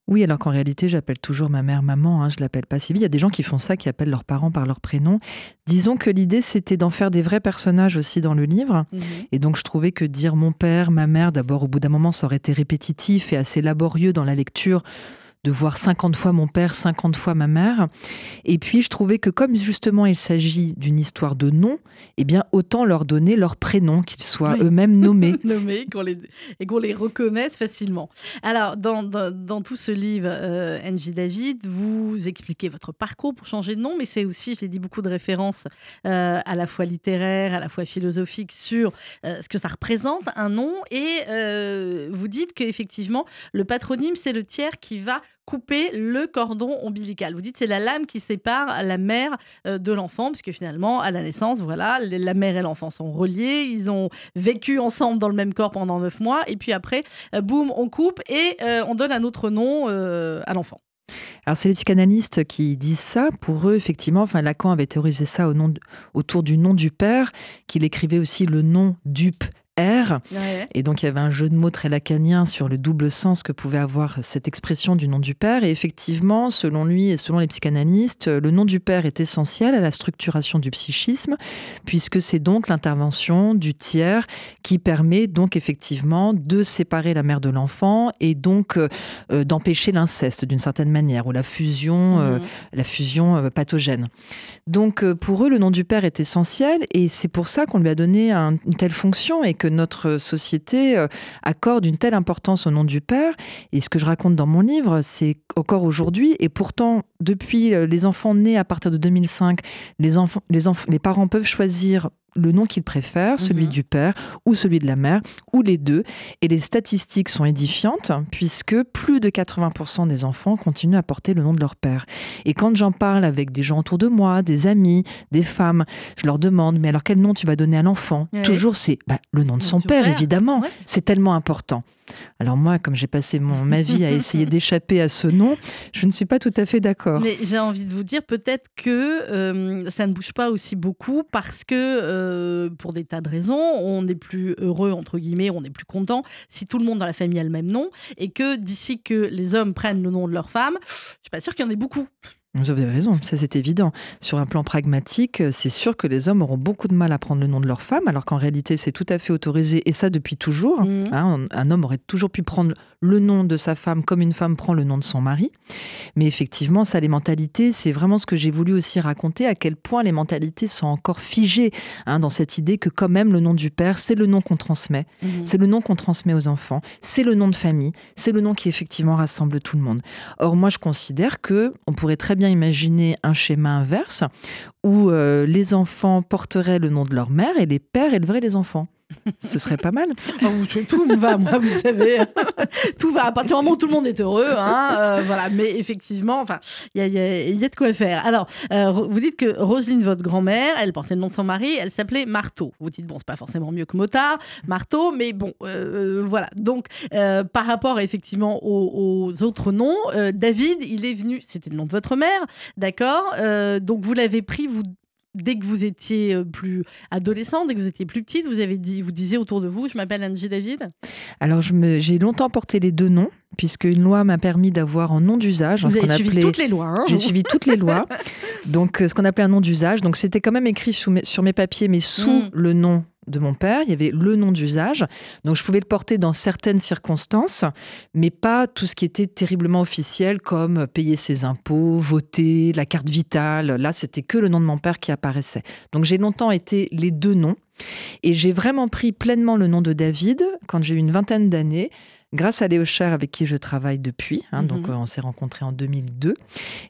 Oui, alors qu'en réalité, j'appelle toujours ma mère maman, hein, je l'appelle pas Sylvie. Il y a des gens qui font ça, qui appellent leurs parents par leur prénom. Disons que l'idée, c'était d'en faire des vrais personnages aussi dans le livre. Mhm. Et donc, je trouvais que dire mon père, ma mère, d'abord, au bout d'un moment, ça aurait été répétitif et assez laborieux dans la lecture de voir 50 fois mon père, 50 fois ma mère. Et puis je trouvais que comme justement il s'agit d'une histoire de nom, eh bien autant leur donner leur prénom, qu'ils soient eux-mêmes nommés. <laughs> nommés et qu'on les reconnaisse facilement. Alors dans, dans, tout ce livre, euh, David, vous expliquez votre parcours pour changer de nom, mais c'est aussi, je l'ai dit, beaucoup de références euh, à la fois littéraires, à la fois philosophiques sur euh, ce que ça représente un nom. Et euh, vous dites qu'effectivement, le patronyme, c'est le tiers qui va couper le cordon ombilical. Vous dites c'est la lame qui sépare la mère euh, de l'enfant, puisque finalement, à la naissance, voilà, la mère et l'enfant sont reliés, ils ont vécu ensemble dans le même corps pendant neuf mois, et puis après, euh, boum, on coupe et euh, on donne un autre nom à l'enfant. Alors c'est les psychanalystes qui disent ça. Pour eux, effectivement, enfin Lacan avait théorisé ça au nom autour du nom du père, qu'il écrivait aussi le nom dupe R. Et donc il y avait un jeu de mots très lacanien sur le double sens que pouvait avoir cette expression du nom du père. Et effectivement, selon lui et selon les psychanalystes, le nom du père est essentiel à la structuration du psychisme, puisque c'est donc l'intervention du tiers qui permet donc effectivement de séparer la mère de l'enfant et donc euh, euh, d'empêcher l'inceste d'une certaine manière, ou la fusion, euh, mhm. la fusion pathogène. Donc pour eux, le nom du père est essentiel et c'est pour ça qu'on lui a donné une telle fonction et que notre société euh, accorde une telle importance au nom du père. Et ce que je raconte dans mon livre, c'est encore aujourd'hui, et pourtant, depuis euh, les enfants nés à partir de 2005, les, enfants, les, les parents peuvent choisir le nom qu'il préfère, celui mhm. du père ou celui de la mère, ou les deux. Et les statistiques sont édifiantes, puisque plus de 80% des enfants continuent à porter le nom de leur père. Et quand j'en parle avec des gens autour de moi, des amis, des femmes, je leur demande, mais alors quel nom tu vas donner à l'enfant? Toujours c'est bah, le nom de son père, évidemment. C'est tellement important. Alors moi, comme j'ai passé mon, ma vie à essayer <laughs> d'échapper à ce nom, je ne suis pas tout à fait d'accord. Mais j'ai envie de vous dire peut-être que euh, ça ne bouge pas aussi beaucoup parce que, euh, pour des tas de raisons, on est plus heureux, entre guillemets, on est plus content si tout le monde dans la famille a le même nom et que d'ici que les hommes prennent le nom de leur femme, je suis pas sûre qu'il y en ait beaucoup. Vous avez raison, ça c'est évident. Sur un plan pragmatique, c'est sûr que les hommes auront beaucoup de mal à prendre le nom de leur femme, alors qu'en réalité c'est tout à fait autorisé, et ça depuis toujours. Mmh. Hein, un homme aurait toujours pu prendre le nom de sa femme comme une femme prend le nom de son mari. Mais effectivement, ça, les mentalités, c'est vraiment ce que j'ai voulu aussi raconter, à quel point les mentalités sont encore figées hein, dans cette idée que quand même le nom du père, c'est le nom qu'on transmet, mmh. c'est le nom qu'on transmet aux enfants, c'est le nom de famille, c'est le nom qui effectivement rassemble tout le monde. Or, moi, je considère que on pourrait très bien imaginer un schéma inverse où euh, les enfants porteraient le nom de leur mère et les pères éleveraient les enfants. Ce serait pas mal. Oh, tout va, moi, vous savez. <laughs> tout va. À partir du moment où tout le monde est heureux, hein, euh, voilà. Mais effectivement, enfin, il y a, de quoi faire. Alors, euh, vous dites que Roselyne, votre grand-mère, elle portait le nom de son mari, elle s'appelait Marteau. Vous dites, bon, c'est pas forcément mieux que Motard, Marteau, mais bon, euh, voilà. Donc, par rapport effectivement aux, aux autres noms, David, il est venu, c'était le nom de votre mère, d'accord Donc, vous l'avez pris, vous dès que vous étiez euh, plus adolescente, dès que vous étiez plus petite, vous avez dit, vous disiez autour de vous, je m'appelle Angie David. Alors j'ai longtemps porté les deux noms puisque une loi m'a permis d'avoir un nom d'usage. Vous avez suivi toutes les lois. Hein, j'ai suivi toutes les lois. <laughs> Donc, euh, ce qu'on appelait un nom d'usage. Donc, c'était quand même écrit sur mes, papiers, mais sous mm. le nom de mon père, il y avait le nom d'usage. Donc je pouvais le porter dans certaines circonstances, mais pas tout ce qui était terriblement officiel comme payer ses impôts, voter, la carte vitale. Là, c'était que le nom de mon père qui apparaissait. Donc j'ai longtemps été les deux noms. Et j'ai vraiment pris pleinement le nom de David quand j'ai eu une vingtaine d'années grâce à Léo Cher avec qui je travaille depuis. Hein, donc mhm. euh, on s'est rencontrés en 2002.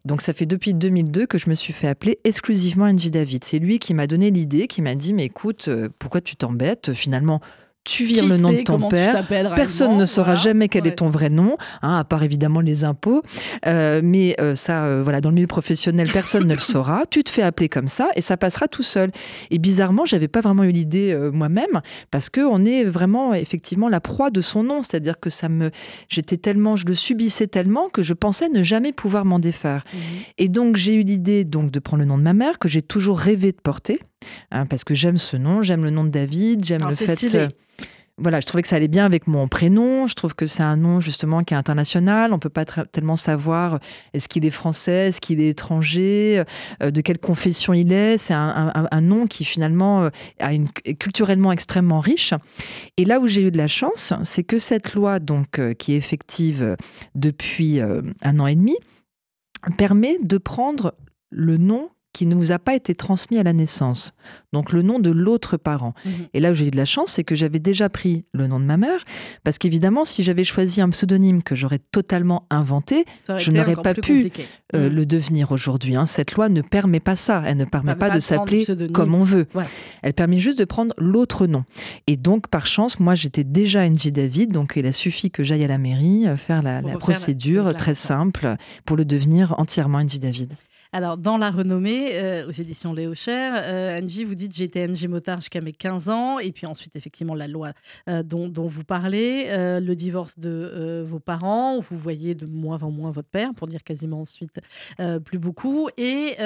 Donc ça fait depuis 2002 que je me suis fait appeler exclusivement Angie David. C'est lui qui m'a donné l'idée, qui m'a dit mais écoute, euh, pourquoi tu t'embêtes? Finalement, tu vires le nom de ton père. Personne ne saura jamais quel est ton vrai nom, hein, à part évidemment les impôts. Euh, mais euh, ça, euh, voilà, dans le milieu professionnel, personne ne le <laughs> saura. Tu te fais appeler comme ça et ça passera tout seul. Et bizarrement, j'avais pas vraiment eu l'idée moi-même parce que on est vraiment effectivement la proie de son nom. C'est-à-dire que ça me, j'étais tellement, je le subissais tellement que je pensais ne jamais pouvoir m'en défaire. Mmh. Et donc j'ai eu l'idée donc de prendre le nom de ma mère que j'ai toujours rêvé de porter. Hein, parce que j'aime ce nom, j'aime le nom de David, j'aime le fait voilà, je trouvais que ça allait bien avec mon prénom. Je trouve que c'est un nom justement qui est international. On peut pas tellement savoir est-ce qu'il est français, est-ce qu'il est étranger, euh, de quelle confession il est. C'est un, nom qui finalement euh, a une, est culturellement extrêmement riche. Et là où j'ai eu de la chance, c'est que cette loi donc euh, qui est effective depuis un an et demi permet de prendre le nom qui ne vous a pas été transmis à la naissance. Donc le nom de l'autre parent. Mhm. Et là où j'ai eu de la chance, c'est que j'avais déjà pris le nom de ma mère, parce qu'évidemment, si j'avais choisi un pseudonyme que j'aurais totalement inventé, je n'aurais pas pu euh, mhm. le devenir aujourd'hui. Hein. Cette loi ne permet pas ça. Elle ne permet pas, de s'appeler comme on veut. Elle permet juste de prendre l'autre nom. Et donc, par chance, moi, j'étais déjà NJ David, donc il a suffi que j'aille à la mairie euh, faire la, procédure très simple pour le devenir entièrement NJ David. Alors, dans la renommée, euh, aux éditions Léo Cher, euh, Angie, vous dites j'étais NG Motard jusqu'à mes 15 ans, et puis ensuite, effectivement, la loi euh, dont, vous parlez, le divorce de vos parents, vous voyez de moins en moins votre père, pour dire quasiment ensuite plus beaucoup, et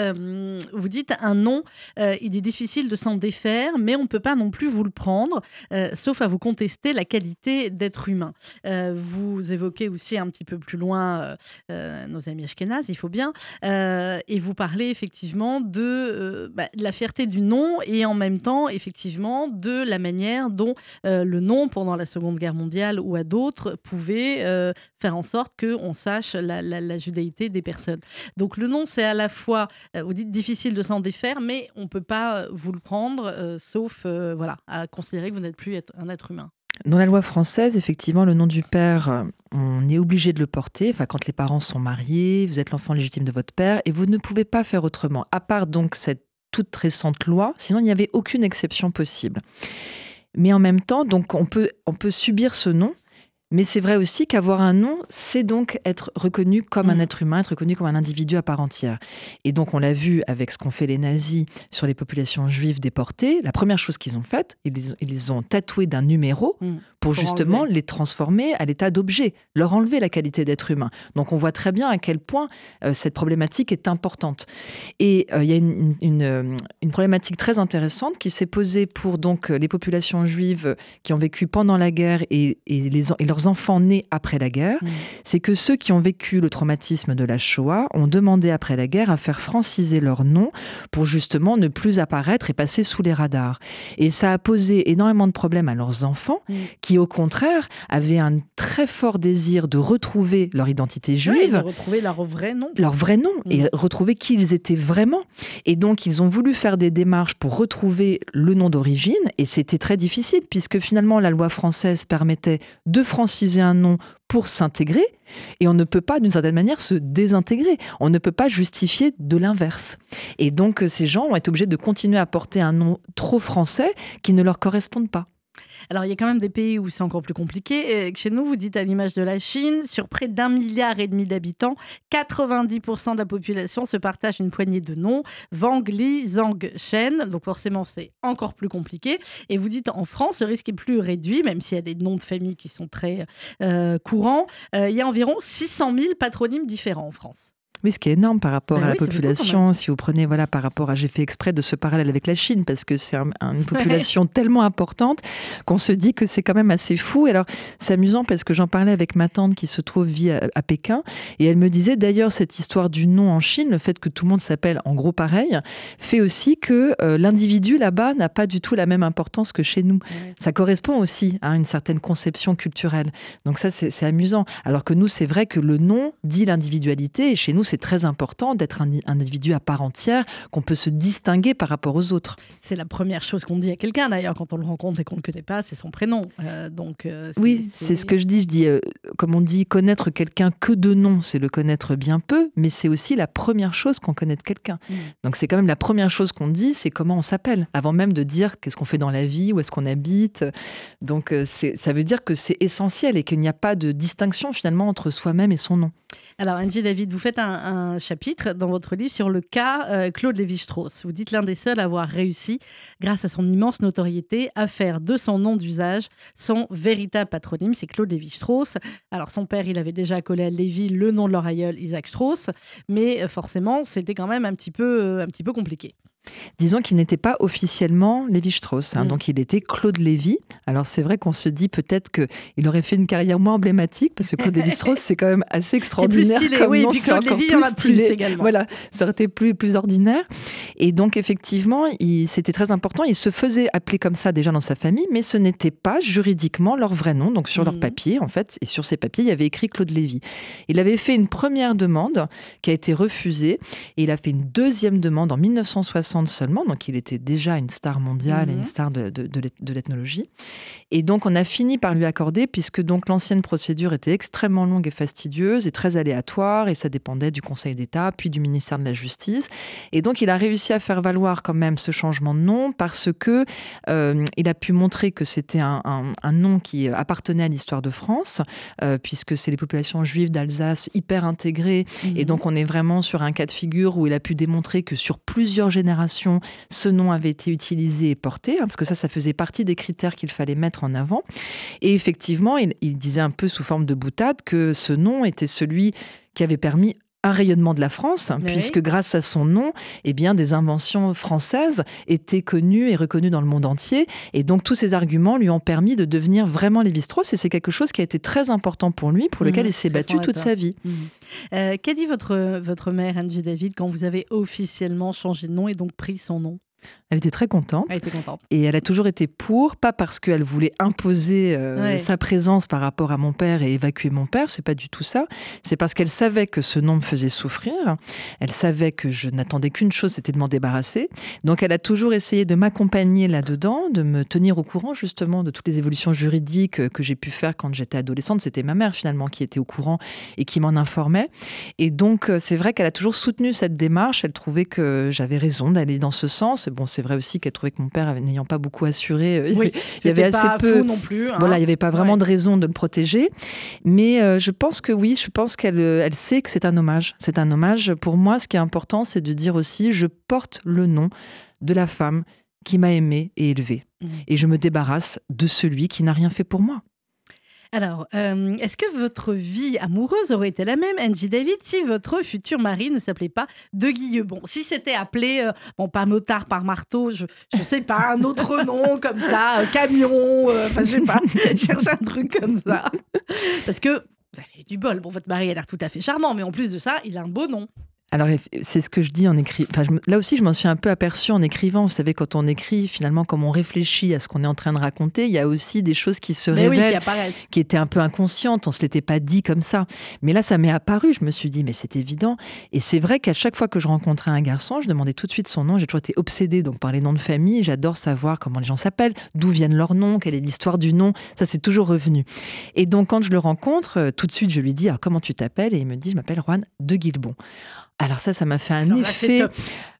vous dites un nom, il est difficile de s'en défaire, mais on ne peut pas non plus vous le prendre, sauf à vous contester la qualité d'être humain. vous évoquez aussi un petit peu plus loin nos amis Ashkenaz, il faut bien, et vous parlez effectivement de, euh, bah, la fierté du nom et en même temps effectivement de la manière dont euh, le nom pendant la Seconde Guerre mondiale ou à d'autres pouvait euh, faire en sorte qu'on sache la, judaïté des personnes. Donc le nom c'est à la fois, vous dites difficile de s'en défaire, mais on ne peut pas vous le prendre sauf voilà, à considérer que vous n'êtes plus un être humain. Dans la loi française, effectivement, le nom du père, on est obligé de le porter. Enfin, quand les parents sont mariés, vous êtes l'enfant légitime de votre père et vous ne pouvez pas faire autrement. À part donc cette toute récente loi, sinon il n'y avait aucune exception possible. Mais en même temps, donc on peut, on peut subir ce nom, mais c'est vrai aussi qu'avoir un nom, c'est donc être reconnu comme un mm. être humain, être reconnu comme un individu à part entière. Et donc, on l'a vu avec ce qu'ont fait les nazis sur les populations juives déportées. La première chose qu'ils ont faite, ils, les ont tatoués d'un numéro mm. pour, justement les transformer à l'état d'objet, leur enlever la qualité d'être humain. Donc, on voit très bien à quel point euh, cette problématique est importante. Et euh, il y a une, euh, une, problématique très intéressante qui s'est posée pour donc les populations juives qui ont vécu pendant la guerre et, et, les, et leurs enfants nés après la guerre, mm. c'est que ceux qui ont vécu le traumatisme de la Shoah ont demandé après la guerre à faire franciser leur nom pour justement ne plus apparaître et passer sous les radars. Et ça a posé énormément de problèmes à leurs enfants mm. qui, au contraire, avaient un très fort désir de retrouver leur identité juive. de retrouver leur vrai nom. Leur vrai nom et mm. retrouver qui ils étaient vraiment. Et donc, ils ont voulu faire des démarches pour retrouver le nom d'origine et c'était très difficile puisque finalement, la loi française permettait de franciser un nom pour s'intégrer et on ne peut pas d'une certaine manière se désintégrer. On ne peut pas justifier de l'inverse. Et donc ces gens ont été obligés de continuer à porter un nom trop français qui ne leur correspond pas. Alors, il y a quand même des pays où c'est encore plus compliqué. chez nous, vous dites à l'image de la Chine, sur près d'un milliard et demi d'habitants, 90% de la population se partage une poignée de noms Wang, Li, Zhang, Shen. Donc, forcément, c'est encore plus compliqué. Et vous dites en France, ce risque est plus réduit, même s'il y a des noms de famille qui sont très euh, courants. Euh, il y a environ 600 000 patronymes différents en France. Oui, ce qui est énorme par rapport ben à la population. Si vous prenez, voilà, par rapport à, j'ai fait exprès de ce parallèle avec la Chine parce que c'est une population tellement importante qu'on se dit que c'est quand même assez fou. Et alors, c'est amusant parce que j'en parlais avec ma tante qui se trouve vie à, Pékin et elle me disait d'ailleurs cette histoire du nom en Chine, le fait que tout le monde s'appelle en gros pareil, fait aussi que euh, l'individu là-bas n'a pas du tout la même importance que chez nous. Ça correspond aussi à une certaine conception culturelle. Donc ça, c'est amusant. Alors que nous, c'est vrai que le nom dit l'individualité et chez nous, c'est très important d'être un, individu à part entière, qu'on peut se distinguer par rapport aux autres. C'est la première chose qu'on dit à quelqu'un d'ailleurs quand on le rencontre et qu'on ne le connaît pas, c'est son prénom. Euh, donc euh, oui, c'est ce que je dis. Je dis, euh, comme on dit, connaître quelqu'un que de nom, c'est le connaître bien peu, mais c'est aussi la première chose qu'on connaît de quelqu'un. Mm. Donc c'est quand même la première chose qu'on dit, c'est comment on s'appelle, avant même de dire qu'est-ce qu'on fait dans la vie, où est-ce qu'on habite. Donc ça veut dire que c'est essentiel et qu'il n'y a pas de distinction finalement entre soi-même et son nom. Alors, Angie David, vous faites un, chapitre dans votre livre sur le cas euh, Claude Lévi-Strauss. Vous dites l'un des seuls à avoir réussi, grâce à son immense notoriété, à faire de son nom d'usage son véritable patronyme, c'est Claude Lévi-Strauss. Alors, son père, il avait déjà collé à Lévi le nom de leur aïeul, Isaac Strauss, mais euh, forcément, c'était quand même un petit peu, euh, un petit peu compliqué. Disons qu'il n'était pas officiellement Lévi-Strauss, hein, mm. donc il était Claude Lévy. Alors c'est vrai qu'on se dit peut-être qu'il aurait fait une carrière moins emblématique, parce que Claude Lévi-Strauss, c'est quand même assez extraordinaire. <laughs> C'est plus stylé, oui, et puis Claude Lévy, il y en a plus également. Voilà, ça aurait été plus, plus ordinaire. Et donc effectivement, c'était très important. Il se faisait appeler comme ça déjà dans sa famille, mais ce n'était pas juridiquement leur vrai nom. Donc sur leur mm. papier, en fait, et sur ces papiers, il y avait écrit Claude Lévy. Il avait fait une première demande qui a été refusée, et il a fait une deuxième demande en 1960 seulement, donc il était déjà une star mondiale et une mhm. star de, de, l'ethnologie. Et donc on a fini par lui accorder, puisque donc l'ancienne procédure était extrêmement longue et fastidieuse et très aléatoire, et ça dépendait du Conseil d'État, puis du ministère de la Justice. Et donc il a réussi à faire valoir quand même ce changement de nom parce que euh, il a pu montrer que c'était un, nom qui appartenait à l'histoire de France, euh, puisque c'est les populations juives d'Alsace hyper intégrées, et mhm. donc on est vraiment sur un cas de figure où il a pu démontrer que sur plusieurs générations ce nom avait été utilisé et porté, hein, parce que ça, ça faisait partie des critères qu'il fallait mettre en avant. Et effectivement, il, disait un peu sous forme de boutade que ce nom était celui qui avait permis un rayonnement de la France, puisque grâce à son nom, eh bien, des inventions françaises étaient connues et reconnues dans le monde entier. Et donc, tous ces arguments lui ont permis de devenir vraiment Lévi-Strauss. Et c'est quelque chose qui a été très important pour lui, pour lequel mmh, il s'est battu toute sa vie. Mmh. Euh, qu'a dit votre, votre mère, Angie David, quand vous avez officiellement changé de nom et donc pris son nom? Elle était très contente. Elle était contente. Et elle a toujours été pour, pas parce qu'elle voulait imposer euh, sa présence par rapport à mon père et évacuer mon père, c'est pas du tout ça. C'est parce qu'elle savait que ce nom me faisait souffrir. Elle savait que je n'attendais qu'une chose, c'était de m'en débarrasser. Donc elle a toujours essayé de m'accompagner là-dedans, de me tenir au courant justement de toutes les évolutions juridiques que j'ai pu faire quand j'étais adolescente. C'était ma mère finalement qui était au courant et qui m'en informait. Et donc euh, c'est vrai qu'elle a toujours soutenu cette démarche. Elle trouvait que j'avais raison d'aller dans ce sens. Bon, c'est vrai aussi qu'elle trouvait que mon père, n'ayant pas beaucoup assuré, euh, oui, <laughs> il y avait assez peu. non plus. Hein. Voilà, il n'y avait pas vraiment de raison de le protéger. Mais euh, je pense que oui, je pense qu'elle elle sait que c'est un hommage. C'est un hommage. Pour moi, ce qui est important, c'est de dire aussi, je porte le nom de la femme qui m'a aimée et élevée. Mmh. Et je me débarrasse de celui qui n'a rien fait pour moi. Alors, euh, est-ce que votre vie amoureuse aurait été la même, Angie David, si votre futur mari ne s'appelait pas De Guillebon Si c'était appelé, euh, bon, pas motard par marteau, je, ne sais pas, un autre <laughs> nom comme ça, euh, camion, enfin, je sais pas, cherche un truc comme ça. Parce que vous avez du bol. Bon, votre mari a l'air tout à fait charmant, mais en plus de ça, il a un beau nom. Alors, c'est ce que je dis en écrivant. là aussi, je m'en suis un peu aperçu en écrivant. Vous savez, quand on écrit, finalement, comme on réfléchit à ce qu'on est en train de raconter, il y a aussi des choses qui se révèlent, qui, étaient un peu inconscientes. On se l'était pas dit comme ça. Mais là, ça m'est apparu. Je me suis dit, mais c'est évident. Et c'est vrai qu'à chaque fois que je rencontrais un garçon, je demandais tout de suite son nom. J'ai toujours été obsédée donc par les noms de famille. J'adore savoir comment les gens s'appellent, d'où viennent leurs noms, quelle est l'histoire du nom. Ça, c'est toujours revenu. Et donc, quand je le rencontre, euh, tout de suite, je lui dis, alors comment tu t'appelles? Et il me dit, je m'appelle Juan de Guilbon. Alors ça, ça m'a fait un effet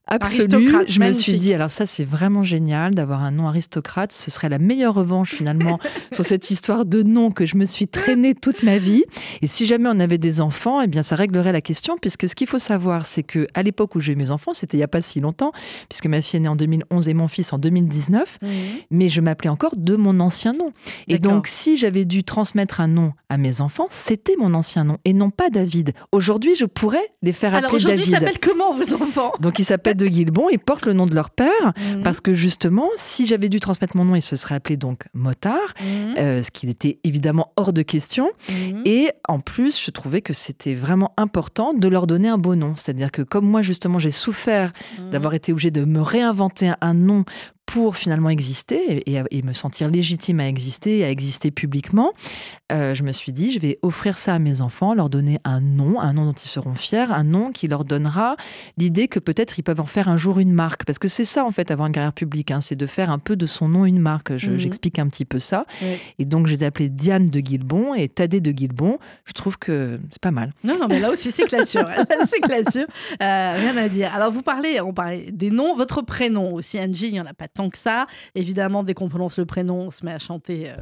absolu. Je me suis dit, alors ça, c'est vraiment génial d'avoir un nom aristocrate. Ce serait la meilleure revanche finalement <laughs> sur cette histoire de nom que je me suis traînée toute ma vie. Et si jamais on avait des enfants, eh bien, ça réglerait la question, puisque ce qu'il faut savoir, c'est que à l'époque où j'ai eu mes enfants, c'était il n'y a pas si longtemps, puisque ma fille est née en 2011 et mon fils en 2019, mmh. mais je m'appelais encore de mon ancien nom. Et donc, si j'avais dû transmettre un nom à mes enfants, c'était mon ancien nom et non pas David. Aujourd'hui, je pourrais les faire appeler David. Alors aujourd'hui, s'appellent comment vos enfants? Donc, ils s'appellent de Guilbon et portent le nom de leur père mhm. parce que justement, si j'avais dû transmettre mon nom, il se serait appelé donc Motard, mhm. euh, ce qui était évidemment hors de question. Mhm. Et en plus, je trouvais que c'était vraiment important de leur donner un beau nom. C'est-à-dire que comme moi, justement, j'ai souffert d'avoir été obligée de me réinventer un nom pour finalement exister et, me sentir légitime à exister, à exister publiquement, euh, je me suis dit, je vais offrir ça à mes enfants, leur donner un nom, un nom dont ils seront fiers, un nom qui leur donnera l'idée que peut-être ils peuvent en faire un jour une marque. Parce que c'est ça, en fait, avoir une carrière publique, hein, c'est de faire un peu de son nom une marque. Mhm. J'explique un petit peu ça. Et donc, je les ai appelés Diane de Guilbon et Tadé de Guilbon. Je trouve que c'est pas mal. Non, non, mais là aussi, c'est classieux. <laughs> c'est classieux. Euh, rien à dire. Alors, vous parlez, on parlait des noms. Votre prénom aussi, Angie, il n'y en a pas tant que ça. Évidemment, dès qu'on prononce le prénom, on se met à chanter, euh,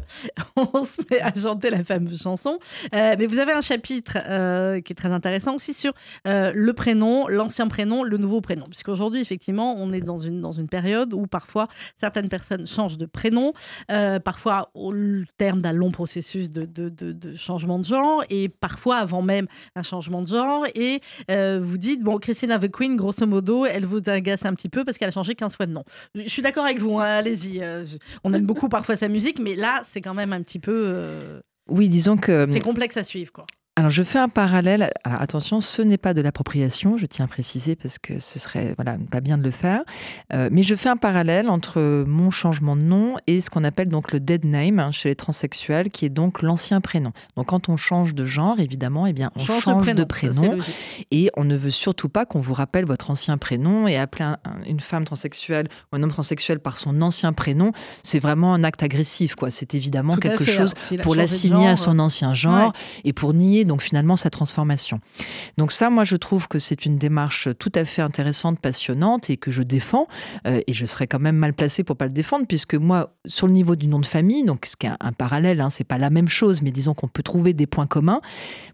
<laughs> on se met à chanter la fameuse chanson. Euh, mais vous avez un chapitre euh, qui est très intéressant aussi sur le prénom, l'ancien prénom, le nouveau prénom. Puisqu'aujourd'hui, effectivement, on est dans une, période où parfois certaines personnes changent de prénom, parfois au terme d'un long processus de, de, de, changement de genre, et parfois avant même un changement de genre. Et vous dites, bon, Christina The Queen, grosso modo, elle vous agace un petit peu parce qu'elle a changé 15 fois de nom. Je suis d'accord avec vous, hein, allez-y. Euh, on aime beaucoup parfois sa musique, mais là, c'est quand même un petit peu. Euh, oui, disons que. C'est complexe à suivre, quoi. Alors je fais un parallèle. Alors attention, ce n'est pas de l'appropriation, je tiens à préciser parce que ce serait voilà pas bien de le faire. Euh, mais je fais un parallèle entre mon changement de nom et ce qu'on appelle donc le dead name hein, chez les transsexuels, qui est donc l'ancien prénom. Donc quand on change de genre, évidemment, eh bien on change, de prénom, et on ne veut surtout pas qu'on vous rappelle votre ancien prénom et appeler une femme transsexuelle ou un homme transsexuel par son ancien prénom, c'est vraiment un acte agressif quoi. C'est évidemment quelque chose pour l'assigner à son ancien genre et pour nier donc finalement sa transformation. Donc ça, moi, je trouve que c'est une démarche tout à fait intéressante, passionnante et que je défends. Euh, et je serais quand même mal placée pour pas le défendre, puisque moi, sur le niveau du nom de famille, donc ce qui est un, parallèle, hein, c'est pas la même chose, mais disons qu'on peut trouver des points communs.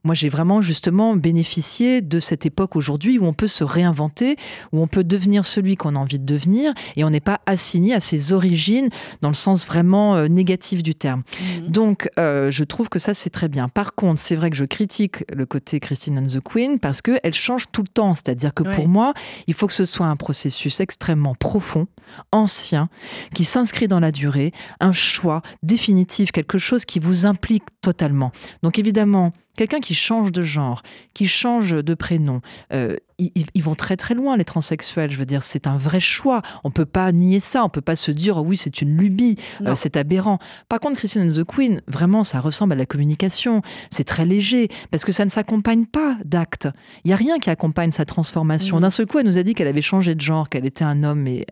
Moi, j'ai vraiment justement bénéficié de cette époque aujourd'hui où on peut se réinventer, où on peut devenir celui qu'on a envie de devenir, et on n'est pas assigné à ses origines dans le sens vraiment euh, négatif du terme. Mmh. Donc, euh, je trouve que ça, c'est très bien. Par contre, c'est vrai que je critique le côté Christine and the Queen parce qu'elle change tout le temps. C'est-à-dire que pour moi, il faut que ce soit un processus extrêmement profond, ancien, qui s'inscrit dans la durée, un choix définitif, quelque chose qui vous implique totalement. Donc évidemment, quelqu'un qui change de genre, qui change de prénom, euh, ils, vont très très loin, les transsexuels. Je veux dire, c'est un vrai choix. On peut pas nier ça. On peut pas se dire, oh oui, c'est une lubie, euh, c'est aberrant. Par contre, Christine and the Queen, vraiment, ça ressemble à la communication. C'est très léger parce que ça ne s'accompagne pas d'actes. Il y a rien qui accompagne sa transformation. Mm. D'un seul coup, elle nous a dit qu'elle avait changé de genre, qu'elle était un homme, mais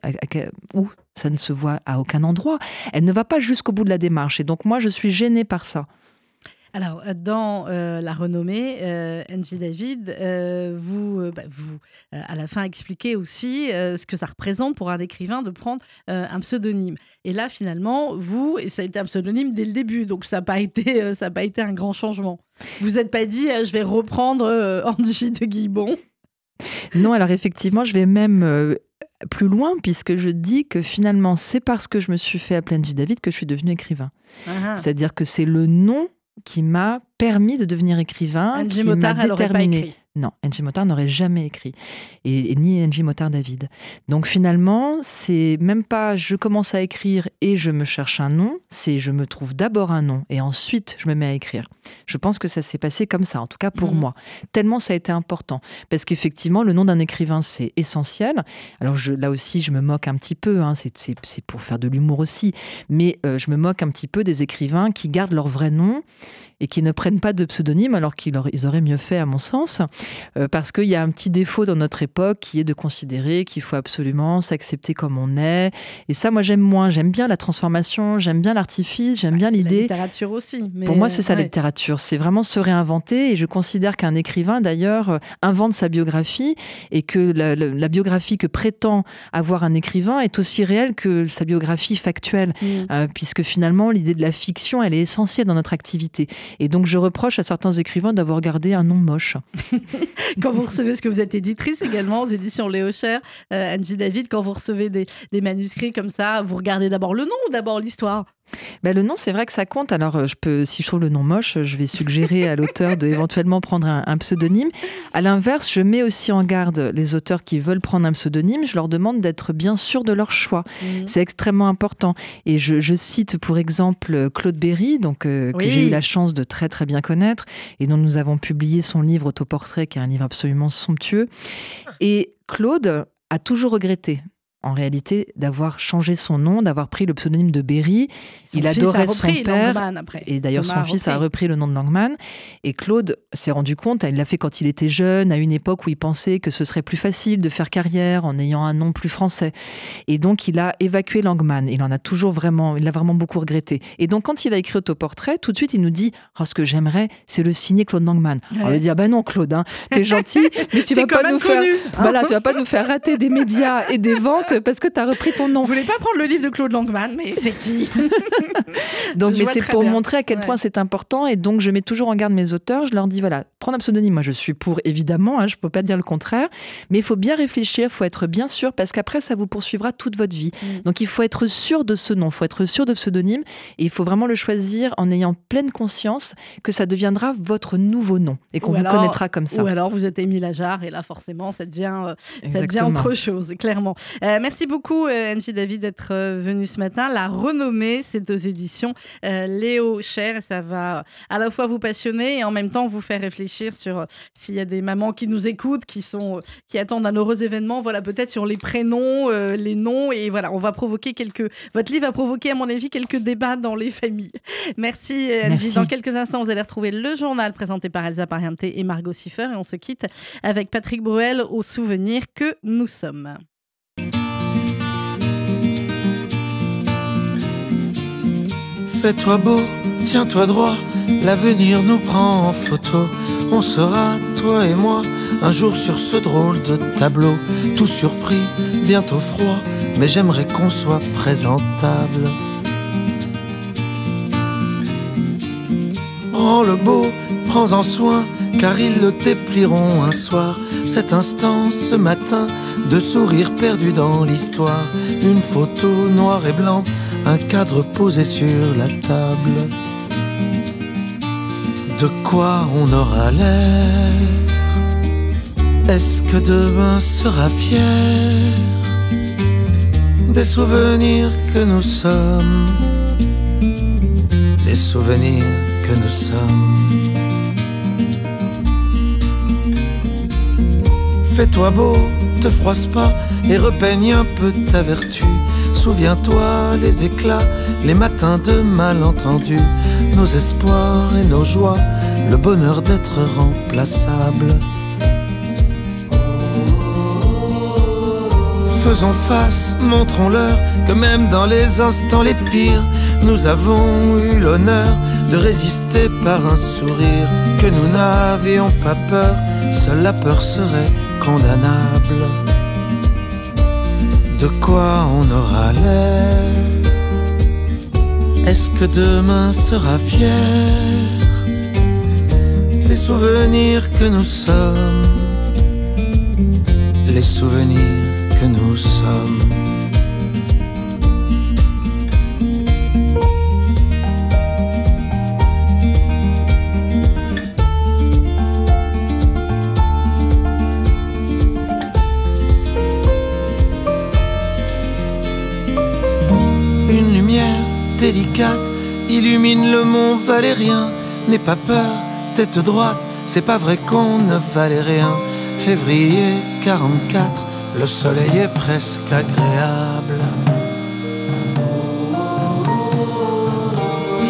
où ça ne se voit à aucun endroit. Elle ne va pas jusqu'au bout de la démarche. Et donc, moi, je suis gênée par ça. Alors, euh, dans euh, la renommée, euh, Angie David, vous, bah, vous à la fin, expliquez aussi ce que ça représente pour un écrivain de prendre un pseudonyme. Et là, finalement, vous, et ça a été un pseudonyme dès le début, donc ça n'a pas, été, ça pas été un grand changement. Vous n'êtes pas dit, je vais reprendre Angie de Guibon? Non, alors effectivement, je vais même plus loin, puisque je dis que finalement, c'est parce que je me suis fait appeler Angie David que je suis devenue écrivain. Ah ah. C'est-à-dire que c'est le nom qui m'a permis de devenir écrivain, qui m'a déterminé. Non, Angie Motard n'aurait jamais écrit. Et, ni Angie Motard David. Donc finalement, c'est même pas je commence à écrire et je me cherche un nom, c'est je me trouve d'abord un nom et ensuite je me mets à écrire. Je pense que ça s'est passé comme ça, en tout cas pour mhm. moi. Tellement ça a été important. Parce qu'effectivement, le nom d'un écrivain, c'est essentiel. Alors je, là aussi, je me moque un petit peu, hein, c'est pour faire de l'humour aussi. Mais euh, je me moque un petit peu des écrivains qui gardent leur vrai nom et qui ne prennent pas de pseudonyme alors qu'ils auraient mieux fait à mon sens, parce qu'il y a un petit défaut dans notre époque qui est de considérer qu'il faut absolument s'accepter comme on est. Et ça, moi, j'aime moins. J'aime bien la transformation, j'aime bien l'artifice, j'aime bien l'idée. La littérature aussi. Pour moi, c'est ça la littérature. C'est vraiment se réinventer. Et je considère qu'un écrivain, d'ailleurs, euh, invente sa biographie et que la, biographie que prétend avoir un écrivain est aussi réelle que sa biographie factuelle, mm. euh, puisque finalement, l'idée de la fiction, elle est essentielle dans notre activité. Et donc, je reproche à certains écrivains d'avoir gardé un nom moche. <laughs> <laughs> quand vous recevez, ce que vous êtes éditrice également aux éditions Léo Cher, euh, Angie David, quand vous recevez des, des manuscrits comme ça, vous regardez d'abord le nom ou d'abord l'histoire? Ben, le nom, c'est vrai que ça compte. Alors, euh, je peux, si je trouve le nom moche, je vais suggérer à l'auteur d'éventuellement prendre un, pseudonyme. À l'inverse, je mets aussi en garde les auteurs qui veulent prendre un pseudonyme. Je leur demande d'être bien sûrs de leur choix. Mhm. C'est extrêmement important. Et je, cite pour exemple Claude Berry, donc, euh, que j'ai eu la chance de très très bien connaître et dont nous avons publié son livre Autoportrait, qui est un livre absolument somptueux. Et Claude a toujours regretté en réalité, d'avoir changé son nom, d'avoir pris le pseudonyme de Berry. il adorait son père. Et d'ailleurs, son fils a repris le nom de Langman. Et Claude s'est rendu compte, il l'a fait quand il était jeune, à une époque où il pensait que ce serait plus facile de faire carrière en ayant un nom plus français. Et donc, il a évacué Langman. Il en a toujours vraiment, il l'a vraiment beaucoup regretté. Et donc, quand il a écrit Autoportrait, tout de suite, il nous dit oh, ce que j'aimerais, c'est le signer Claude Langman. On lui dit ah ben non, Claude, hein, t'es gentil, <laughs> mais tu vas pas nous faire, voilà, tu vas pas nous faire rater des médias et des ventes parce que tu as repris ton nom. Vous voulez pas prendre le livre de Claude Langman, mais c'est qui <laughs> Donc, mais c'est pour montrer à quel point c'est important. Et donc, je mets toujours en garde mes auteurs. Je leur dis voilà, prendre un pseudonyme. Moi, je suis pour, évidemment. Hein, je peux pas dire le contraire. Mais il faut bien réfléchir, il faut être bien sûr, parce qu'après, ça vous poursuivra toute votre vie. Mm. Donc, il faut être sûr de ce nom, il faut être sûr de pseudonyme. Et il faut vraiment le choisir en ayant pleine conscience que ça deviendra votre nouveau nom et qu'on vous connaîtra comme ça. Ou alors, vous êtes Émile Ajar et là, forcément, ça devient, euh, ça devient autre chose, clairement. Euh, merci beaucoup, euh, Angie David, d'être euh, venue ce matin. La renommée, c'est aux éditions euh, Léo Cher. Ça va à la fois vous passionner et en même temps vous faire réfléchir sur s'il y a des mamans qui nous écoutent, qui, sont, qui attendent un heureux événement. Voilà, peut-être sur les prénoms, les noms. Et voilà, on va provoquer quelques. Votre livre va provoquer, à mon avis, quelques débats dans les familles. Merci, Angie. Dans quelques instants, vous allez retrouver le journal présenté par Elsa Pariente et Margot Siffer. Et on se quitte avec Patrick Bruel au souvenir que nous sommes. Fais-toi beau, tiens-toi droit, l'avenir nous prend en photo. On sera, toi et moi, un jour sur ce drôle de tableau. Tout surpris, bientôt froid, mais j'aimerais qu'on soit présentable. Prends le beau, prends-en soin, car ils le déplieront un soir. Cet instant, ce matin, de sourire perdu dans l'histoire. Une photo noir et blanc un cadre posé sur la table. De quoi on aura l'air? Est-ce que demain sera fier Des souvenirs que nous sommes, les souvenirs que nous sommes. Fais-toi beau, te froisse pas et repeigne un peu ta vertu Souviens-toi les éclats, les matins de malentendus, nos espoirs et nos joies, le bonheur d'être remplaçable. Faisons face, montrons-leur que même dans les instants les pires, nous avons eu l'honneur de résister par un sourire, que nous n'avions pas peur, seule la peur serait condamnable. De quoi on aura l'air Est-ce que demain sera fier Des souvenirs que nous sommes, les souvenirs que nous sommes? Illumine le mont Valérien. N'aie pas peur, tête droite, c'est pas vrai qu'on ne valait rien. Février 44, le soleil est presque agréable.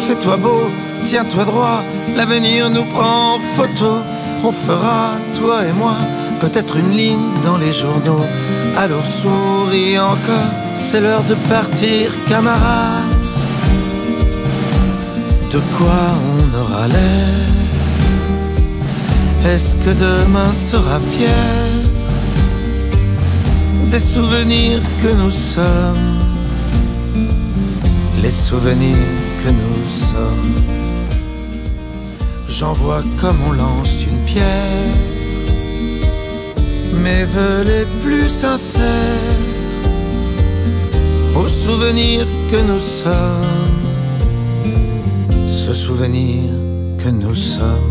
Fais-toi beau, tiens-toi droit, l'avenir nous prend en photo. On fera, toi et moi, peut-être une ligne dans les journaux. Alors souris encore, c'est l'heure de partir, camarade. De quoi on aura l'air. Est-ce que demain sera fier des souvenirs que nous sommes, les souvenirs que nous sommes. J'en vois comme on lance une pierre, mes voeux les plus sincères, aux souvenirs que nous sommes, ce souvenir que nous sommes.